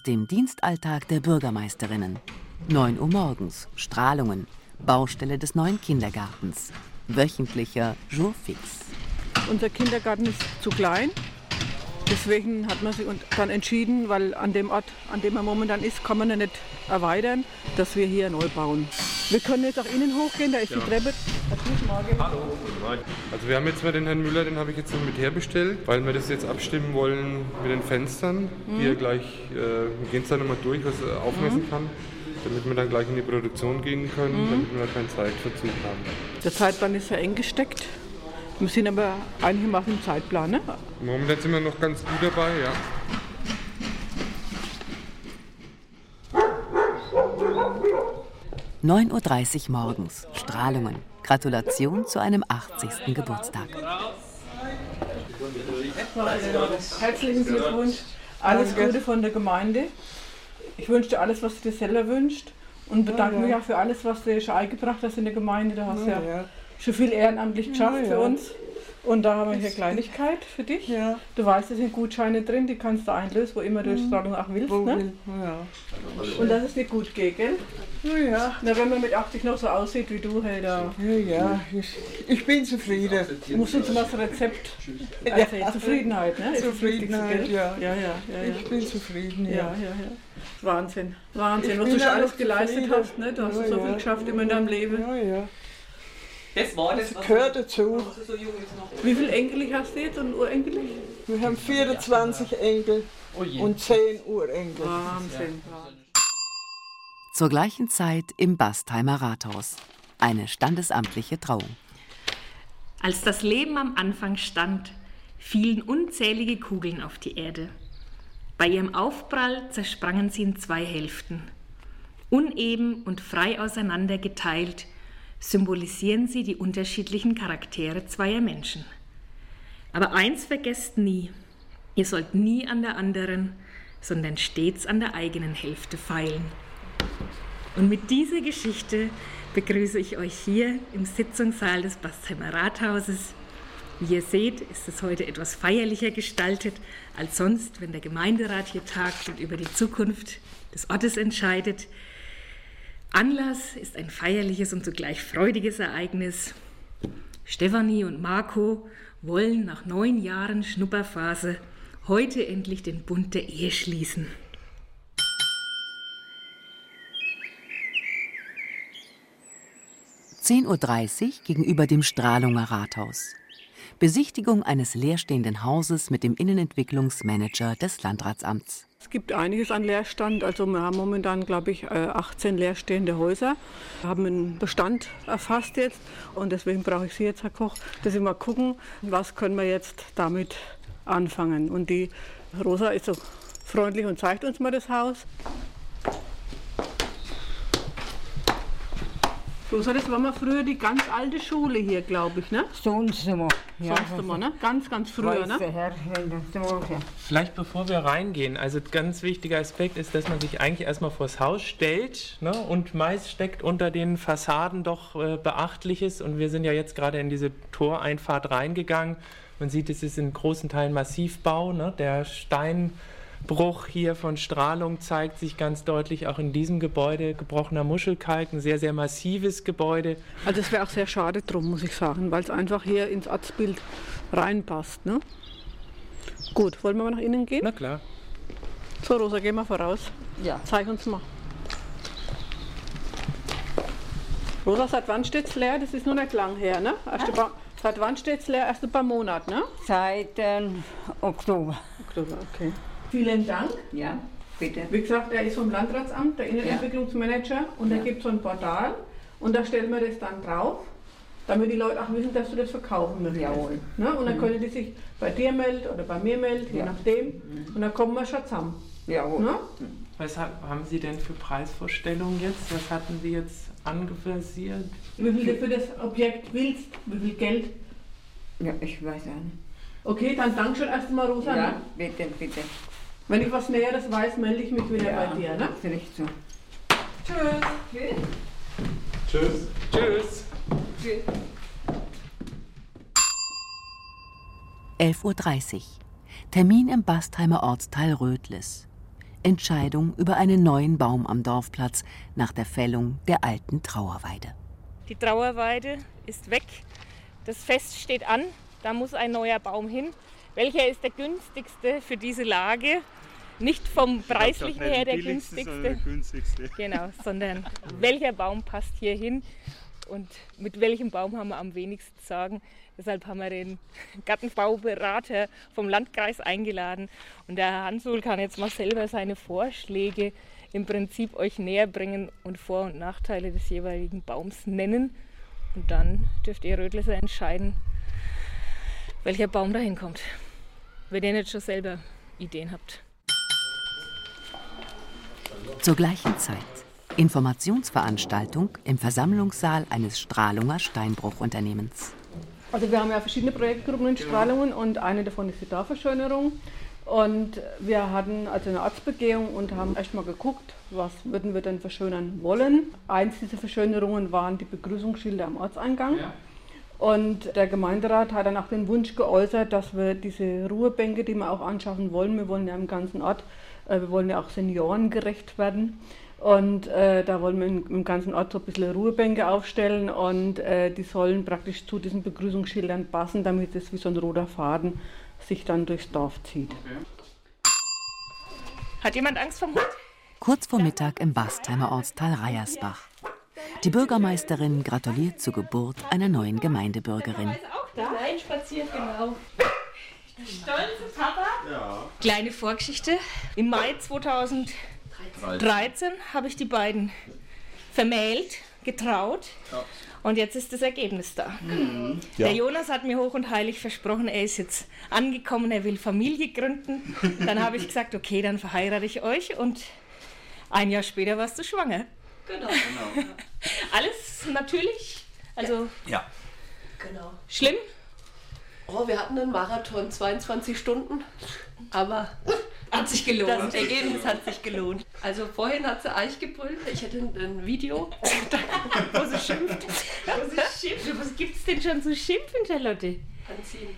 Speaker 1: Aus dem Dienstalltag der Bürgermeisterinnen. 9 Uhr morgens, Strahlungen, Baustelle des neuen Kindergartens, wöchentlicher Jour fix.
Speaker 13: Unser Kindergarten ist zu klein. Deswegen hat man sich dann entschieden, weil an dem Ort, an dem er momentan ist, kann man ihn nicht erweitern, dass wir hier neu bauen. Wir können jetzt auch innen hochgehen, da ist ja. die Treppe.
Speaker 19: Hallo. Also wir haben jetzt mal den Herrn Müller, den habe ich jetzt mit herbestellt, weil wir das jetzt abstimmen wollen mit den Fenstern, mhm. die er gleich, äh, wir gehen es dann nochmal durch, was er aufmessen mhm. kann, damit wir dann gleich in die Produktion gehen können, mhm. damit wir keinen Zeitverzug haben.
Speaker 13: Der Zeitplan ist ja eng gesteckt. Wir sind aber eigentlich mal im Zeitplan, ne?
Speaker 19: Momentan sind wir noch ganz gut dabei, ja.
Speaker 1: 9.30 Uhr morgens. Strahlungen. Gratulation zu einem 80. Geburtstag.
Speaker 13: Herzlichen Glückwunsch. Alles Gute von der Gemeinde. Ich wünsche dir alles, was du dir selber wünschst. Und bedanke mich auch für alles, was du schon eingebracht hast in der Gemeinde. Du hast ja, schon viel ehrenamtlich geschafft für uns. Und da haben wir hier Kleinigkeit für dich. Ja. Du weißt, es sind Gutscheine drin, die kannst du einlösen, wo immer du die Strahlung auch willst. Ne? Ja. Und das ist dir gut geht, gell? Ja. Na, wenn man mit 80 noch so aussieht wie du, hey, da.
Speaker 5: Ja, ja. Ich, ich bin zufrieden.
Speaker 13: Du musst uns mal das Rezept erzählen. Ja. Zufriedenheit, ne?
Speaker 5: Zufriedenheit, ja.
Speaker 13: Ja, ja, ja,
Speaker 5: Ich bin zufrieden, ja.
Speaker 13: ja, ja. Wahnsinn. Wahnsinn, ich was du schon alles geleistet hast, ne? Du hast so viel geschafft immer in deinem Leben.
Speaker 5: Ja, ja. Das war das, das gehört dazu.
Speaker 13: Wie viele Enkel hast du jetzt und Urenkel?
Speaker 5: Wir haben 24 Enkel oh und 10 Urenkel.
Speaker 13: Wahnsinn.
Speaker 1: Zur gleichen Zeit im Bastheimer Rathaus. Eine standesamtliche Trauung.
Speaker 12: Als das Leben am Anfang stand, fielen unzählige Kugeln auf die Erde. Bei ihrem Aufprall zersprangen sie in zwei Hälften. Uneben und frei auseinander geteilt symbolisieren sie die unterschiedlichen Charaktere zweier Menschen. Aber eins vergesst nie, ihr sollt nie an der anderen, sondern stets an der eigenen Hälfte feilen. Und mit dieser Geschichte begrüße ich euch hier im Sitzungssaal des Bastheimer Rathauses. Wie ihr seht, ist es heute etwas feierlicher gestaltet als sonst, wenn der Gemeinderat hier tagt und über die Zukunft des Ortes entscheidet. Anlass ist ein feierliches und zugleich freudiges Ereignis. Stefanie und Marco wollen nach neun Jahren Schnupperphase heute endlich den Bund der Ehe schließen.
Speaker 1: 10.30 Uhr gegenüber dem Strahlunger Rathaus. Besichtigung eines leerstehenden Hauses mit dem Innenentwicklungsmanager des Landratsamts.
Speaker 13: Es gibt einiges an Leerstand. Also wir haben momentan, glaube ich, 18 äh, leerstehende Häuser. Wir haben einen Bestand erfasst jetzt und deswegen brauche ich Sie jetzt, Herr Koch, dass Sie mal gucken, was können wir jetzt damit anfangen. Und die Rosa ist so freundlich und zeigt uns mal das Haus. Rosa, das war mal früher die ganz alte Schule hier, glaube ich, ne?
Speaker 20: Sonst immer.
Speaker 13: Ja, Sonst immer, ne? Ganz, ganz früher, ne?
Speaker 16: Herr, Vielleicht bevor wir reingehen, also ganz wichtiger Aspekt ist, dass man sich eigentlich erstmal vors Haus stellt ne? und meist steckt unter den Fassaden doch äh, Beachtliches und wir sind ja jetzt gerade in diese Toreinfahrt reingegangen. Man sieht, es ist in großen Teilen Massivbau, ne? der Stein Bruch hier von Strahlung zeigt sich ganz deutlich auch in diesem Gebäude. Gebrochener Muschelkalk, ein sehr, sehr massives Gebäude.
Speaker 13: Also es wäre auch sehr schade drum, muss ich sagen, weil es einfach hier ins Arztbild reinpasst. Ne? Gut, wollen wir mal nach innen gehen?
Speaker 16: Na klar.
Speaker 13: So, Rosa, geh mal voraus.
Speaker 20: Ja.
Speaker 13: Zeig uns mal. Rosa, seit wann steht es leer? Das ist nur nicht lang her, ne? Paar, seit wann steht es leer? Erst ein paar Monate, ne?
Speaker 20: Seit ähm, Oktober.
Speaker 13: Oktober, okay. Vielen Dank.
Speaker 20: Ja, bitte.
Speaker 13: Wie gesagt, er ist vom Landratsamt, der Innenentwicklungsmanager, ja. und da ja. gibt es so ein Portal und da stellen wir das dann drauf, damit die Leute auch wissen, dass du das verkaufen möchtest.
Speaker 20: Jawohl.
Speaker 13: Ne? Und dann mhm. können die sich bei dir melden oder bei mir melden, ja. je nachdem. Mhm. Und dann kommen wir schon zusammen.
Speaker 20: Jawohl. Ne?
Speaker 16: Was haben Sie denn für Preisvorstellungen jetzt? Was hatten Sie jetzt angefasiert?
Speaker 13: Wie viel du für das Objekt willst? Wie viel Geld?
Speaker 20: Ja, ich weiß ja nicht.
Speaker 13: Okay, dann danke schön erstmal, Rosa.
Speaker 20: Ja, bitte, bitte.
Speaker 13: Wenn ich was Näheres weiß, melde ich mich wieder ja, bei dir. Ne?
Speaker 20: Vielleicht so.
Speaker 13: Tschüss.
Speaker 16: Tschüss. Tschüss. Tschüss.
Speaker 1: 11.30 Uhr. Termin im Bastheimer Ortsteil Rödlis. Entscheidung über einen neuen Baum am Dorfplatz nach der Fällung der alten Trauerweide.
Speaker 12: Die Trauerweide ist weg. Das Fest steht an. Da muss ein neuer Baum hin. Welcher ist der günstigste für diese Lage? Nicht vom preislichen her der günstigste. der günstigste. Genau, sondern welcher Baum passt hier hin und mit welchem Baum haben wir am wenigsten zu sagen. Deshalb haben wir den Gartenbauberater vom Landkreis eingeladen und der Herr Hansul kann jetzt mal selber seine Vorschläge im Prinzip euch näher bringen und Vor- und Nachteile des jeweiligen Baums nennen. Und dann dürft ihr Rödlisser entscheiden, welcher Baum dahin kommt. Wenn ihr nicht schon selber Ideen habt.
Speaker 1: Zur gleichen Zeit Informationsveranstaltung im Versammlungssaal eines Strahlunger Steinbruchunternehmens.
Speaker 13: Also wir haben ja verschiedene Projektgruppen in Strahlungen und eine davon ist die Dorfverschönerung. Und wir hatten also eine Arztbegehung und haben erstmal geguckt, was würden wir denn verschönern wollen. Eins dieser Verschönerungen waren die Begrüßungsschilder am Ortseingang. Ja. Und der Gemeinderat hat dann auch den Wunsch geäußert, dass wir diese Ruhebänke, die wir auch anschaffen wollen, wir wollen ja im ganzen Ort äh, wir wollen ja auch seniorengerecht werden. Und äh, da wollen wir im, ganzen Ort so ein bisschen Ruhebänke aufstellen und äh, die sollen praktisch zu diesen Begrüßungsschildern passen, damit es wie so ein roter Faden sich dann durchs Dorf zieht. Okay.
Speaker 12: Hat jemand Angst vor Hund?
Speaker 1: Kurz vor Mittag im Bastheimer Ortsteil Reiersbach. Die Bürgermeisterin gratuliert zur Geburt einer neuen Gemeindebürgerin.
Speaker 12: Nein, spaziert genau. Stolze Papa. Ja. Kleine Vorgeschichte. Im Mai 2013 habe ich die beiden vermählt, getraut. Ja. Und jetzt ist das Ergebnis da. Mhm. Ja. Der Jonas hat mir hoch und heilig versprochen, er ist jetzt angekommen, er will Familie gründen. Dann habe ich gesagt, okay, dann verheirate ich euch. Und ein Jahr später warst du schwanger. Genau. genau. Alles natürlich. Also.
Speaker 21: Ja.
Speaker 12: Genau. Schlimm?
Speaker 21: Oh, wir hatten einen Marathon, 22 Stunden. Aber
Speaker 22: Hat sich gelohnt.
Speaker 21: Das Ergebnis hat sich gelohnt. Also vorhin hat sie Eich gebrüllt. Ich hätte ein Video, wo sie schimpft.
Speaker 12: wo sie schimpft. Was gibt es denn schon zu schimpfen, Charlotte?
Speaker 21: Anziehen.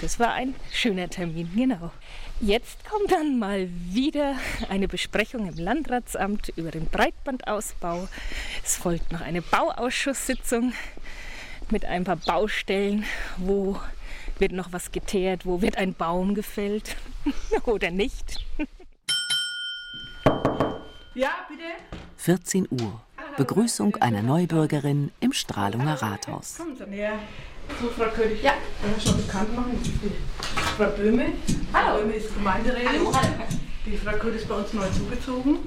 Speaker 12: Das war ein schöner Termin, genau. Jetzt kommt dann mal wieder eine Besprechung im Landratsamt über den Breitbandausbau. Es folgt noch eine Bauausschusssitzung mit ein paar Baustellen, wo wird noch was geteert, wo wird ein Baum gefällt oder nicht.
Speaker 13: Ja, bitte.
Speaker 1: 14 Uhr. Begrüßung einer Neubürgerin im Stralunger Rathaus.
Speaker 13: Kommen Sie näher. So, Frau König, ja. wenn wir schon bekannt machen, die Frau Böhme. Hallo. Böhme ist Gemeinderätin. Die Frau König ist bei uns neu zugezogen.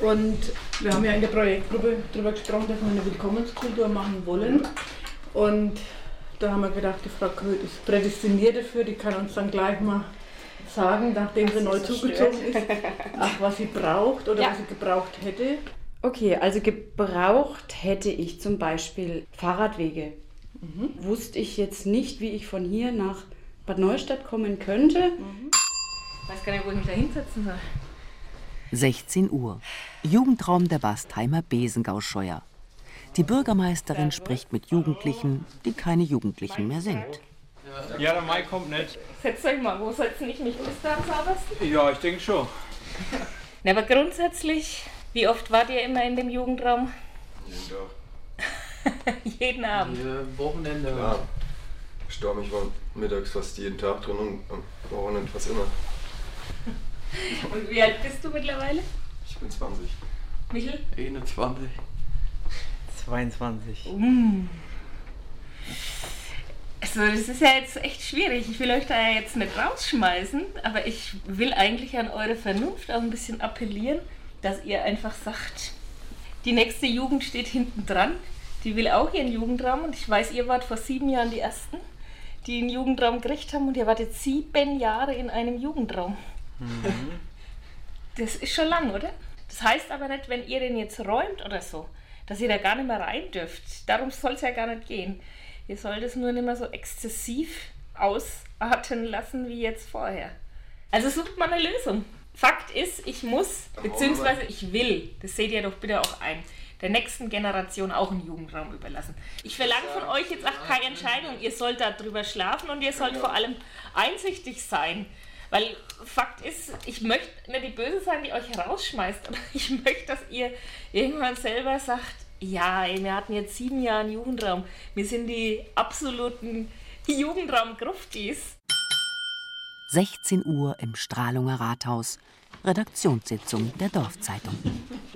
Speaker 13: Und wir haben ja in der Projektgruppe darüber gesprochen, dass wir eine Willkommenskultur machen wollen. Und da haben wir gedacht, die Frau König ist prädestiniert dafür, die kann uns dann gleich mal sagen, nachdem sie neu zugezogen ist, ach, was sie braucht oder ja. was sie gebraucht hätte.
Speaker 20: Okay, also gebraucht hätte ich zum Beispiel Fahrradwege. Mhm. Wusste ich jetzt nicht, wie ich von hier nach Bad Neustadt kommen könnte.
Speaker 12: Mhm. Ich weiß gar nicht, wo ich mich da hinsetzen soll.
Speaker 1: 16 Uhr. Jugendraum der Bastheimer Besengauscheuer. Die Bürgermeisterin spricht mit Jugendlichen, die keine Jugendlichen mehr sind.
Speaker 23: Ja, der Mai kommt nicht.
Speaker 12: Setzt euch mal, wo du nicht mich bis da am saubersten?
Speaker 23: Ja, ich denke schon.
Speaker 12: Na, aber grundsätzlich, wie oft wart ihr immer in dem Jugendraum?
Speaker 23: Jeden
Speaker 12: Tag. jeden Abend?
Speaker 23: Jeden Wochenende.
Speaker 19: Ja. Storm, ich war mittags fast jeden Tag drin und am Wochenende fast immer.
Speaker 12: Und wie alt bist du mittlerweile?
Speaker 19: Ich bin 20.
Speaker 12: Michel?
Speaker 23: 21. 22.
Speaker 12: Mm. Also das ist ja jetzt echt schwierig. Ich will euch da ja jetzt nicht rausschmeißen, aber ich will eigentlich an eure Vernunft auch ein bisschen appellieren, dass ihr einfach sagt, die nächste Jugend steht hinten dran. Die will auch ihren Jugendraum und ich weiß, ihr wart vor sieben Jahren die Ersten, die einen Jugendraum gekriegt haben und ihr wart jetzt sieben Jahre in einem Jugendraum. Mhm. Das ist schon lang, oder? Das heißt aber nicht, wenn ihr den jetzt räumt oder so, dass ihr da gar nicht mehr rein dürft. Darum soll es ja gar nicht gehen. Ihr sollt es nur nicht mehr so exzessiv ausarten lassen wie jetzt vorher. Also sucht mal eine Lösung. Fakt ist, ich muss, beziehungsweise ich will, das seht ihr doch bitte auch ein, der nächsten Generation auch einen Jugendraum überlassen. Ich verlange von euch jetzt auch keine Entscheidung. Ihr sollt darüber schlafen und ihr sollt vor allem einsichtig sein. Weil Fakt ist, ich möchte nicht die Böse sein, die euch rausschmeißt, aber ich möchte, dass ihr irgendwann selber sagt, ja, ey, wir hatten jetzt sieben Jahre einen Jugendraum. Wir sind die absoluten Jugendraum-Gruftis.
Speaker 1: 16 Uhr im Strahlunger Rathaus. Redaktionssitzung der Dorfzeitung.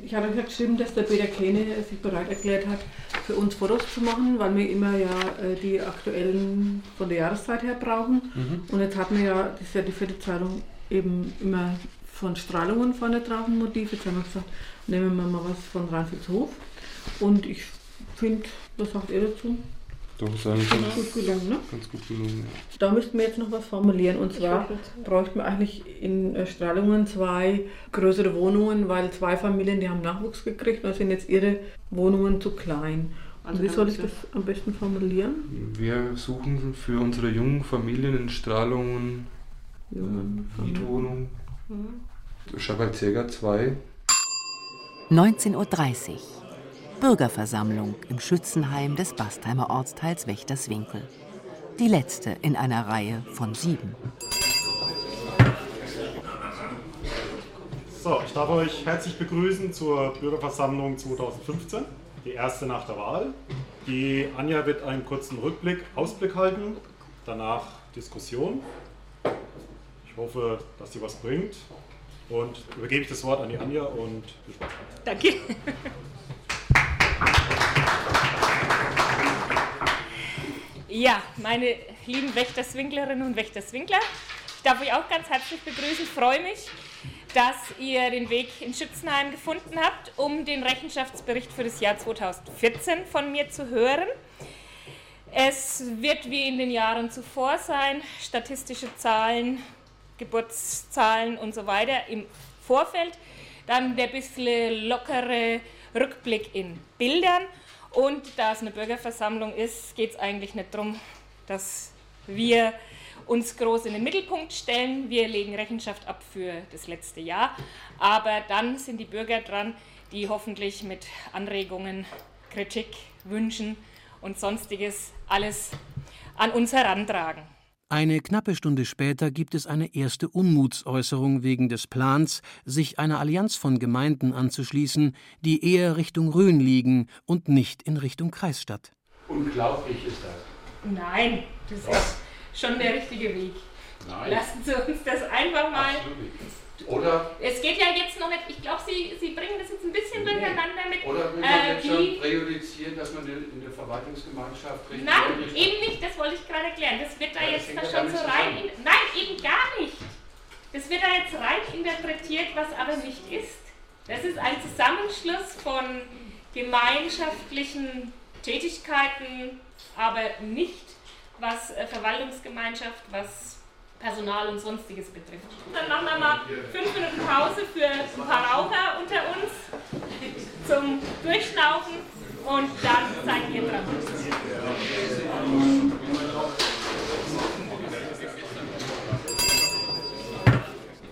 Speaker 13: Ich habe ja geschrieben, dass der Peter Kene sich bereit erklärt hat, für uns Fotos zu machen, weil wir immer ja äh, die aktuellen von der Jahreszeit her brauchen. Mhm. Und jetzt hatten wir ja, das ist ja die vierte Zeitung, eben immer von Strahlungen vorne drauf ein Motiv. Jetzt haben wir gesagt, nehmen wir mal was von Rheinfeldshof. Und ich finde, was sagt ihr dazu?
Speaker 19: Doch, ist eigentlich
Speaker 13: ganz gut gelungen, ne?
Speaker 19: Ganz gut gelungen, ja.
Speaker 13: Da müssten wir jetzt noch was formulieren. Und zwar bräuchten wir eigentlich in äh, Strahlungen zwei größere Wohnungen, weil zwei Familien, die haben Nachwuchs gekriegt, da sind jetzt ihre Wohnungen zu klein. Also wie soll ich das am besten formulieren?
Speaker 19: Wir suchen für unsere jungen Familien in Strahlungen äh, Mietwohnung. Mhm. Schabalzega 2.
Speaker 1: 19.30 Uhr. Bürgerversammlung im Schützenheim des Bastheimer Ortsteils Wächterswinkel. Die letzte in einer Reihe von sieben.
Speaker 24: So, ich darf euch herzlich begrüßen zur Bürgerversammlung 2015, die erste nach der Wahl. Die Anja wird einen kurzen Rückblick, Ausblick halten, danach Diskussion. Ich hoffe, dass sie was bringt. Und übergebe ich das Wort an die Anja und viel Spaß.
Speaker 12: Danke. Ja, meine lieben Wächterswinklerinnen und Wächterswinkler, ich darf euch auch ganz herzlich begrüßen. Ich freue mich, dass ihr den Weg in Schützenheim gefunden habt, um den Rechenschaftsbericht für das Jahr 2014 von mir zu hören. Es wird wie in den Jahren zuvor sein, statistische Zahlen, Geburtszahlen und so weiter im Vorfeld, dann der bisschen lockere Rückblick in Bildern und da es eine Bürgerversammlung ist, geht es eigentlich nicht darum, dass wir uns groß in den Mittelpunkt stellen. Wir legen Rechenschaft ab für das letzte Jahr. Aber dann sind die Bürger dran, die hoffentlich mit Anregungen, Kritik, Wünschen und sonstiges alles an uns herantragen.
Speaker 3: Eine knappe Stunde später gibt es eine erste Unmutsäußerung wegen des Plans, sich einer Allianz von Gemeinden anzuschließen, die eher Richtung Rhön liegen und nicht in Richtung Kreisstadt.
Speaker 25: Unglaublich ist das.
Speaker 12: Nein, das ist schon der richtige Weg. Nein. Lassen Sie uns das einfach mal. Absolut.
Speaker 25: Oder?
Speaker 12: Es geht ja jetzt noch nicht, ich glaube, Sie, Sie bringen das jetzt ein bisschen nee. durcheinander mit.
Speaker 25: Oder will man äh, jetzt schon präjudizieren, dass man in der Verwaltungsgemeinschaft
Speaker 12: richtig. Nein, eben nicht, das wollte ich gerade erklären. Das wird da ja, jetzt da schon so rein. In, nein, eben gar nicht. Das wird da jetzt rein interpretiert, was aber nicht ist. Das ist ein Zusammenschluss von gemeinschaftlichen Tätigkeiten, aber nicht was äh, Verwaltungsgemeinschaft, was Personal und sonstiges betrifft. Dann machen wir mal fünf Minuten Pause für ein paar Raucher unter uns zum Durchschnaufen und dann seid ihr dran.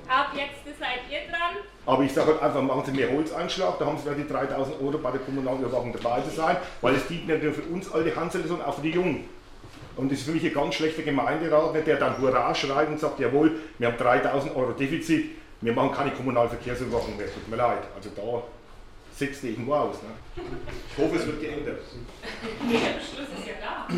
Speaker 12: Ab jetzt seid ihr dran.
Speaker 26: Aber ich sage halt einfach, machen Sie mehr Holzeinschlag, da haben Sie die 3000 Euro bei der kommunalen Überwachung dabei zu sein, weil es dient nicht nur für uns alte Hansel, sondern auch für die Jungen. Und das ist für mich ein ganz schlechter Gemeinderat, der dann Hurra schreit und sagt, jawohl, wir haben 3000 Euro Defizit, wir machen keine Kommunalverkehrsüberwachung mehr, tut mir leid. Also da ich nur aus. Ne? Ich hoffe, es wird geändert.
Speaker 12: Der Beschluss ist ja da.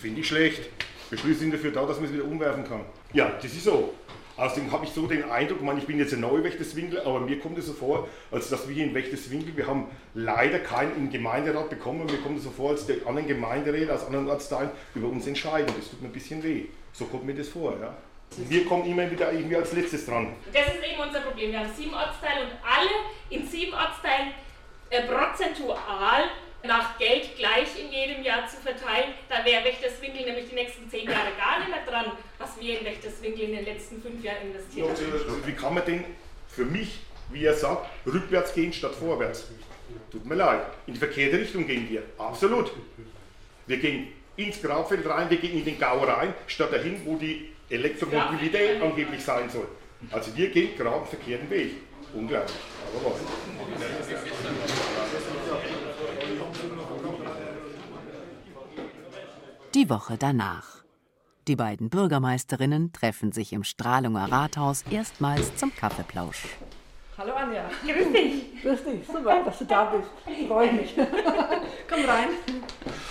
Speaker 26: Finde ich schlecht. Beschlüsse sind dafür da, dass man es wieder umwerfen kann. Ja, das ist so. Außerdem habe ich so den Eindruck, ich, meine, ich bin jetzt ein neuer Wächterswinkel, aber mir kommt es so vor, als dass wir hier in Wächterswinkel, wir haben leider keinen im Gemeinderat bekommen, mir kommt es so vor, als die anderen Gemeinderäte aus anderen Ortsteilen über uns entscheiden. Das tut mir ein bisschen weh. So kommt mir das vor. Ja. Wir kommen immer wieder irgendwie als letztes dran.
Speaker 12: Das ist eben unser Problem. Wir haben sieben Ortsteile und alle in sieben Ortsteilen äh, prozentual nach Geld gleich in jedem Jahr zu verteilen, da wäre Wächterswinkel nämlich die nächsten zehn Jahre gar nicht mehr dran, was wir in Wächterswinkel in den letzten fünf Jahren investiert haben.
Speaker 26: Wie kann man denn für mich, wie er sagt, rückwärts gehen statt vorwärts? Tut mir leid. In die verkehrte Richtung gehen wir. Absolut. Wir gehen ins Grabfeld rein, wir gehen in den Gau rein, statt dahin, wo die Elektromobilität angeblich sein soll. Also wir gehen gerade einen verkehrten Weg. Unglaublich. Aber was?
Speaker 1: Die Woche danach. Die beiden Bürgermeisterinnen treffen sich im Strahlunger Rathaus erstmals zum Kaffeeplausch.
Speaker 13: Hallo Anja.
Speaker 12: Grüß dich.
Speaker 13: Grüß dich. Super, dass du da bist. Ich freue mich. Komm rein.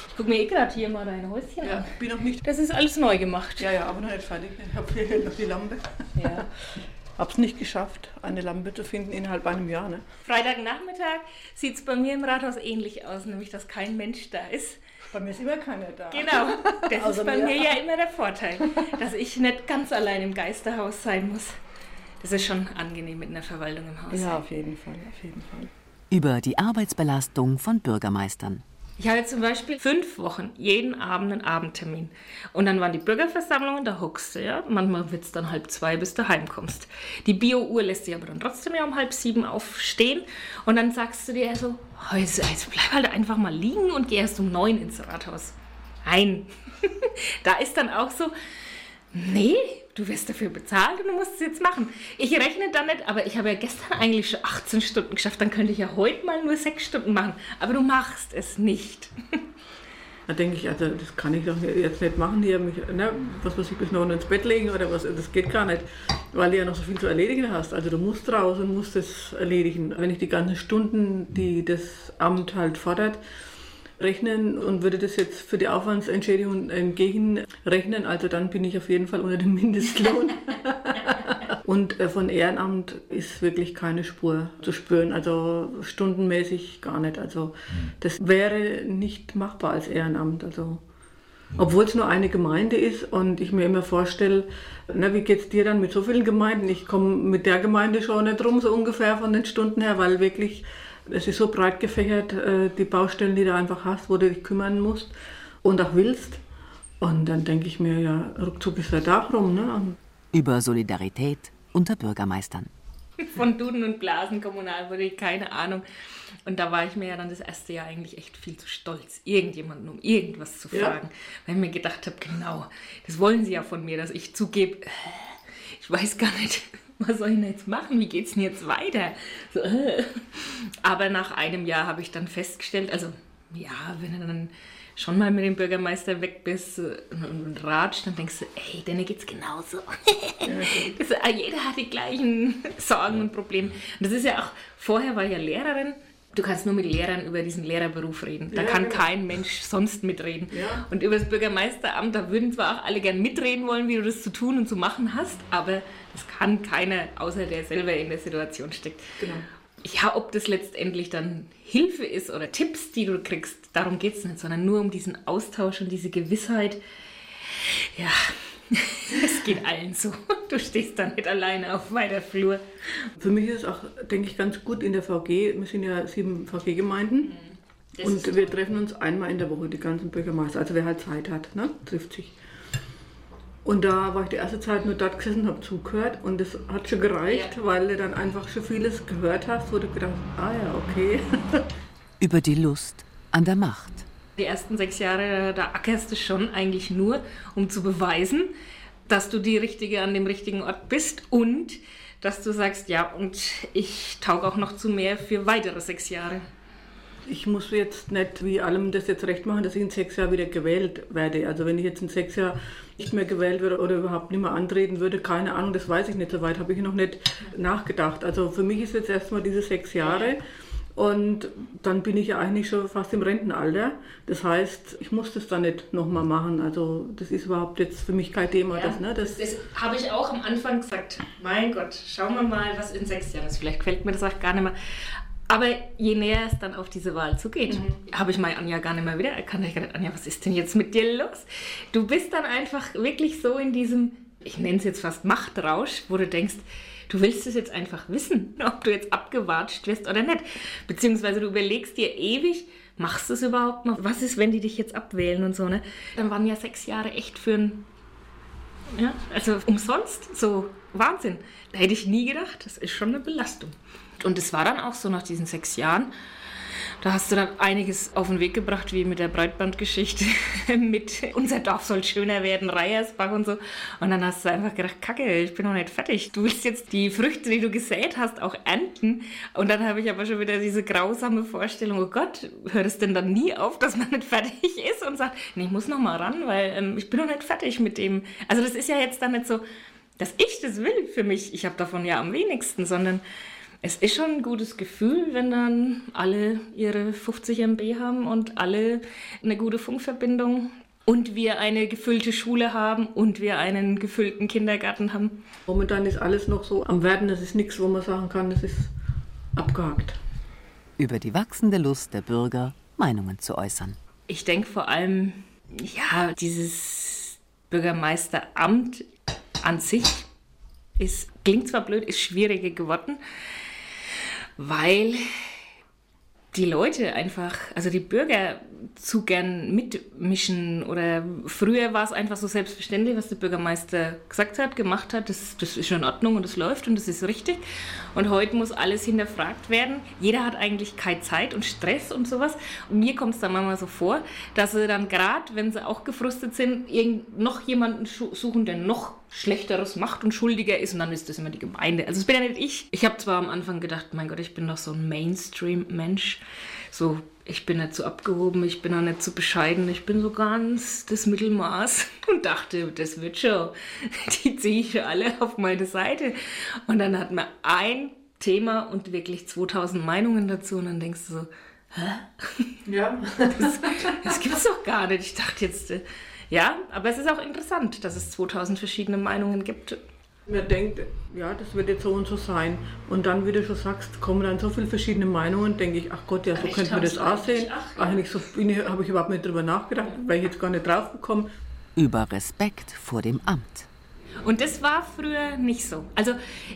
Speaker 12: Ich gucke mir eh gerade hier mal dein Häuschen
Speaker 13: ja,
Speaker 12: an.
Speaker 13: bin noch nicht.
Speaker 12: Das ist alles neu gemacht.
Speaker 13: Ja, ja, aber noch nicht fertig. Ich habe hier noch die Lampe. Ja. Hab's nicht geschafft, eine Lampe zu finden innerhalb einem Jahr. Ne?
Speaker 12: Freitagnachmittag sieht es bei mir im Rathaus ähnlich aus, nämlich dass kein Mensch da ist.
Speaker 13: Bei mir ist immer keiner da.
Speaker 12: Genau, das also ist bei mir. mir ja immer der Vorteil, dass ich nicht ganz allein im Geisterhaus sein muss. Das ist schon angenehm mit einer Verwaltung im Haus.
Speaker 13: Ja, auf jeden Fall, auf jeden Fall.
Speaker 1: Über die Arbeitsbelastung von Bürgermeistern.
Speaker 12: Ich hatte zum Beispiel fünf Wochen jeden Abend einen Abendtermin. Und dann waren die Bürgerversammlungen, da hockst du ja. Manchmal wird es dann halb zwei, bis du heimkommst. Die Bio-Uhr lässt dich aber dann trotzdem ja um halb sieben aufstehen. Und dann sagst du dir so, also, also bleib halt einfach mal liegen und geh erst um neun ins Rathaus. Nein. da ist dann auch so, nee, du wirst dafür bezahlt und du musst es jetzt machen. Ich rechne dann nicht, aber ich habe ja gestern eigentlich schon 18 Stunden geschafft, dann könnte ich ja heute mal nur 6 Stunden machen. Aber du machst es nicht.
Speaker 13: Da denke ich, also das kann ich doch jetzt nicht machen, hier mich, ne, was weiß ich, bis noch ins Bett legen oder was, das geht gar nicht, weil du ja noch so viel zu erledigen hast. Also du musst raus und musst das erledigen. Wenn ich die ganzen Stunden, die das Amt halt fordert, rechnen und würde das jetzt für die Aufwandsentschädigung entgegenrechnen, also dann bin ich auf jeden Fall unter dem Mindestlohn. und äh, von Ehrenamt ist wirklich keine Spur zu spüren, also stundenmäßig gar nicht. Also das wäre nicht machbar als Ehrenamt. Also obwohl es nur eine Gemeinde ist und ich mir immer vorstelle, na, wie geht es dir dann mit so vielen Gemeinden? Ich komme mit der Gemeinde schon nicht rum, so ungefähr von den Stunden her, weil wirklich es ist so breit gefächert, äh, die Baustellen, die du einfach hast, wo du dich kümmern musst und auch willst. Und dann denke ich mir, ja, ruckzuck ist der Tag rum. Ne?
Speaker 1: Über Solidarität unter Bürgermeistern.
Speaker 12: von Duden und Blasen Kommunalpolitik, keine Ahnung. Und da war ich mir ja dann das erste Jahr eigentlich echt viel zu stolz, irgendjemanden um irgendwas zu fragen. Ja. Weil ich mir gedacht habe, genau, das wollen sie ja von mir, dass ich zugebe, äh, ich weiß gar nicht, was soll ich denn jetzt machen? Wie geht es denn jetzt weiter? So, äh. Aber nach einem Jahr habe ich dann festgestellt, also ja, wenn du dann schon mal mit dem Bürgermeister weg bist und ratschst, dann denkst du, ey, denen geht's genauso. das, ah, jeder hat die gleichen Sorgen und Probleme. Und das ist ja auch, vorher war ich ja Lehrerin, Du kannst nur mit Lehrern über diesen Lehrerberuf reden. Da ja, kann genau. kein Mensch sonst mitreden. Ja. Und über das Bürgermeisteramt, da würden zwar auch alle gern mitreden wollen, wie du das zu tun und zu machen hast, aber das kann keiner, außer der selber in der Situation steckt. Genau. Ja, ob das letztendlich dann Hilfe ist oder Tipps, die du kriegst, darum geht es nicht, sondern nur um diesen Austausch und diese Gewissheit. Ja, es geht allen so. Du stehst da nicht alleine auf weiter Flur.
Speaker 13: Für mich ist es auch, denke ich, ganz gut in der VG. Wir sind ja sieben VG-Gemeinden. Mhm. und wir treffen uns einmal in der Woche, die ganzen Bürgermeister. Also wer halt Zeit hat, ne, trifft sich. Und da war ich die erste Zeit nur dort gesessen und habe zugehört und das hat schon gereicht, ja. weil du dann einfach schon vieles gehört hast, wo du gedacht ah ja, okay.
Speaker 1: Über die Lust an der Macht.
Speaker 12: Die ersten sechs Jahre, da ackerst du schon eigentlich nur, um zu beweisen, dass du die Richtige an dem richtigen Ort bist und dass du sagst, ja, und ich tauge auch noch zu mehr für weitere sechs Jahre.
Speaker 13: Ich muss jetzt nicht wie allem das jetzt recht machen, dass ich in sechs Jahren wieder gewählt werde. Also wenn ich jetzt in sechs Jahren nicht mehr gewählt würde oder überhaupt nicht mehr antreten würde, keine Ahnung, das weiß ich nicht. So weit habe ich noch nicht nachgedacht. Also für mich ist jetzt erstmal diese sechs Jahre. Und dann bin ich ja eigentlich schon fast im Rentenalter. Das heißt, ich muss das dann nicht nochmal machen. Also das ist überhaupt jetzt für mich kein Thema.
Speaker 12: Ja, das ne? das, das habe ich auch am Anfang gesagt. Mein Gott, schauen wir mal, was in sechs Jahren ist. Vielleicht gefällt mir das auch gar nicht mehr. Aber je näher es dann auf diese Wahl zugeht, mhm. habe ich meine Anja gar nicht mehr wieder erkannt. Ich dachte, Anja, was ist denn jetzt mit dir los? Du bist dann einfach wirklich so in diesem, ich nenne es jetzt fast Machtrausch, wo du denkst, Du willst es jetzt einfach wissen, ob du jetzt abgewatscht wirst oder nicht. Beziehungsweise du überlegst dir ewig, machst du es überhaupt noch? Was ist, wenn die dich jetzt abwählen und so, ne? Dann waren ja sechs Jahre echt für ein, ja, also umsonst, so Wahnsinn. Da hätte ich nie gedacht, das ist schon eine Belastung. Und es war dann auch so nach diesen sechs Jahren, da hast du dann einiges auf den Weg gebracht, wie mit der Breitbandgeschichte, mit unser Dorf soll schöner werden, Reiersbach und so. Und dann hast du einfach gedacht, Kacke, ich bin noch nicht fertig. Du willst jetzt die Früchte, die du gesät hast, auch ernten. Und dann habe ich aber schon wieder diese grausame Vorstellung, oh Gott, hört es denn dann nie auf, dass man nicht fertig ist und sagt, nee, ich muss noch mal ran, weil ähm, ich bin noch nicht fertig mit dem. Also das ist ja jetzt dann nicht so, dass ich das will für mich. Ich habe davon ja am wenigsten, sondern es ist schon ein gutes Gefühl, wenn dann alle ihre 50 MB haben und alle eine gute Funkverbindung und wir eine gefüllte Schule haben und wir einen gefüllten Kindergarten haben.
Speaker 13: Momentan ist alles noch so am Werden, das ist nichts, wo man sagen kann, das ist abgehakt.
Speaker 1: Über die wachsende Lust der Bürger, Meinungen zu äußern.
Speaker 12: Ich denke vor allem, ja, dieses Bürgermeisteramt an sich ist, klingt zwar blöd, ist schwieriger geworden weil die Leute einfach, also die Bürger zu gern mitmischen oder früher war es einfach so selbstverständlich, was der Bürgermeister gesagt hat, gemacht hat, das, das ist schon in Ordnung und das läuft und das ist richtig. Und heute muss alles hinterfragt werden. Jeder hat eigentlich keine Zeit und Stress und sowas. Und mir kommt es dann manchmal so vor, dass sie dann gerade, wenn sie auch gefrustet sind, noch jemanden suchen, der noch Schlechteres macht und schuldiger ist und dann ist das immer die Gemeinde. Also es bin ja nicht ich. Ich habe zwar am Anfang gedacht, mein Gott, ich bin doch so ein Mainstream-Mensch. So, ich bin nicht so abgehoben, ich bin auch nicht so bescheiden, ich bin so ganz das Mittelmaß und dachte, das wird schon. Die ziehe ich alle auf meine Seite. Und dann hat man ein Thema und wirklich 2000 Meinungen dazu und dann denkst du so, hä? Ja. Das, das gibt's doch gar nicht. Ich dachte jetzt, äh, ja, aber es ist auch interessant, dass es 2000 verschiedene Meinungen gibt.
Speaker 13: Man denkt, ja, das wird jetzt so und so sein. Und dann, wie du schon sagst, kommen dann so viele verschiedene Meinungen, denke ich, ach Gott, ja, so könnte man das auch sehen. Ach, eigentlich so habe ich überhaupt nicht drüber nachgedacht, weil ich jetzt gar nicht drauf bekomme.
Speaker 1: Über Respekt vor dem Amt.
Speaker 12: Und das war früher nicht so. Also,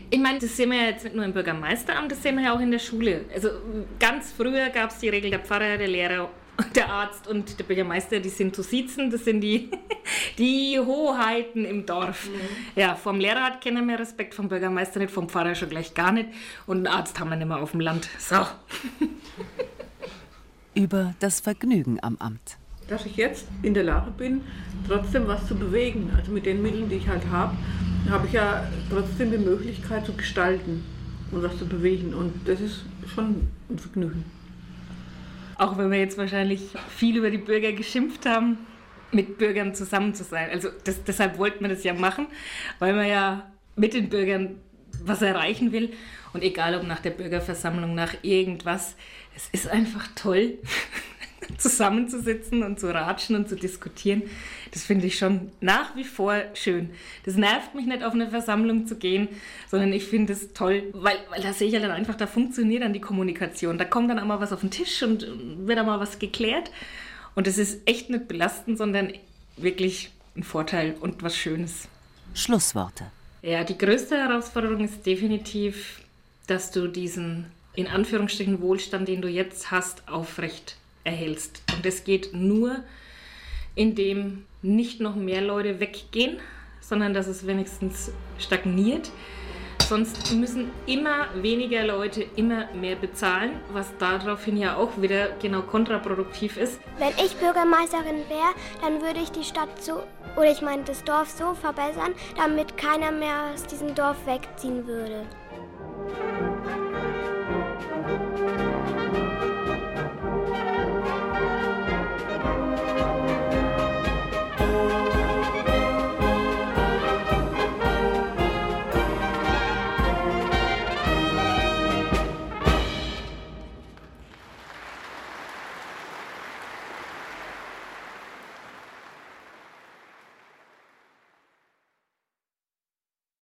Speaker 12: ich meine, das sehen wir ja jetzt nicht nur im Bürgermeisteramt, das sehen wir ja auch in der Schule. Also, ganz früher gab es die Regel der Pfarrer, der Lehrer der Arzt und der Bürgermeister, die sind zu sitzen, das sind die, Die Hoheiten im Dorf. Mhm. Ja, vom Lehrrat kennen wir Respekt, vom Bürgermeister nicht, vom Pfarrer schon gleich gar nicht. Und einen Arzt haben wir nicht mehr auf dem Land. So.
Speaker 1: Über das Vergnügen am Amt.
Speaker 13: Dass ich jetzt in der Lage bin, trotzdem was zu bewegen. Also mit den Mitteln, die ich halt habe, habe ich ja trotzdem die Möglichkeit zu gestalten und was zu bewegen. Und das ist schon ein Vergnügen.
Speaker 12: Auch wenn wir jetzt wahrscheinlich viel über die Bürger geschimpft haben, mit Bürgern zusammen zu sein. Also das, deshalb wollten wir das ja machen, weil man ja mit den Bürgern was erreichen will. Und egal ob nach der Bürgerversammlung, nach irgendwas, es ist einfach toll, zusammenzusitzen und zu ratschen und zu diskutieren. Das finde ich schon nach wie vor schön. Das nervt mich nicht, auf eine Versammlung zu gehen, sondern ich finde es toll, weil, weil da sehe ich ja dann einfach, da funktioniert dann die Kommunikation. Da kommt dann auch mal was auf den Tisch und wird auch mal was geklärt. Und es ist echt nicht belastend, sondern wirklich ein Vorteil und was Schönes.
Speaker 1: Schlussworte.
Speaker 12: Ja, die größte Herausforderung ist definitiv, dass du diesen in Anführungsstrichen Wohlstand, den du jetzt hast, aufrecht erhältst. Und das geht nur, indem nicht noch mehr Leute weggehen, sondern dass es wenigstens stagniert. Sonst müssen immer weniger Leute immer mehr bezahlen, was daraufhin ja auch wieder genau kontraproduktiv ist.
Speaker 10: Wenn ich Bürgermeisterin wäre, dann würde ich die Stadt so, oder ich meine das Dorf so verbessern, damit keiner mehr aus diesem Dorf wegziehen würde.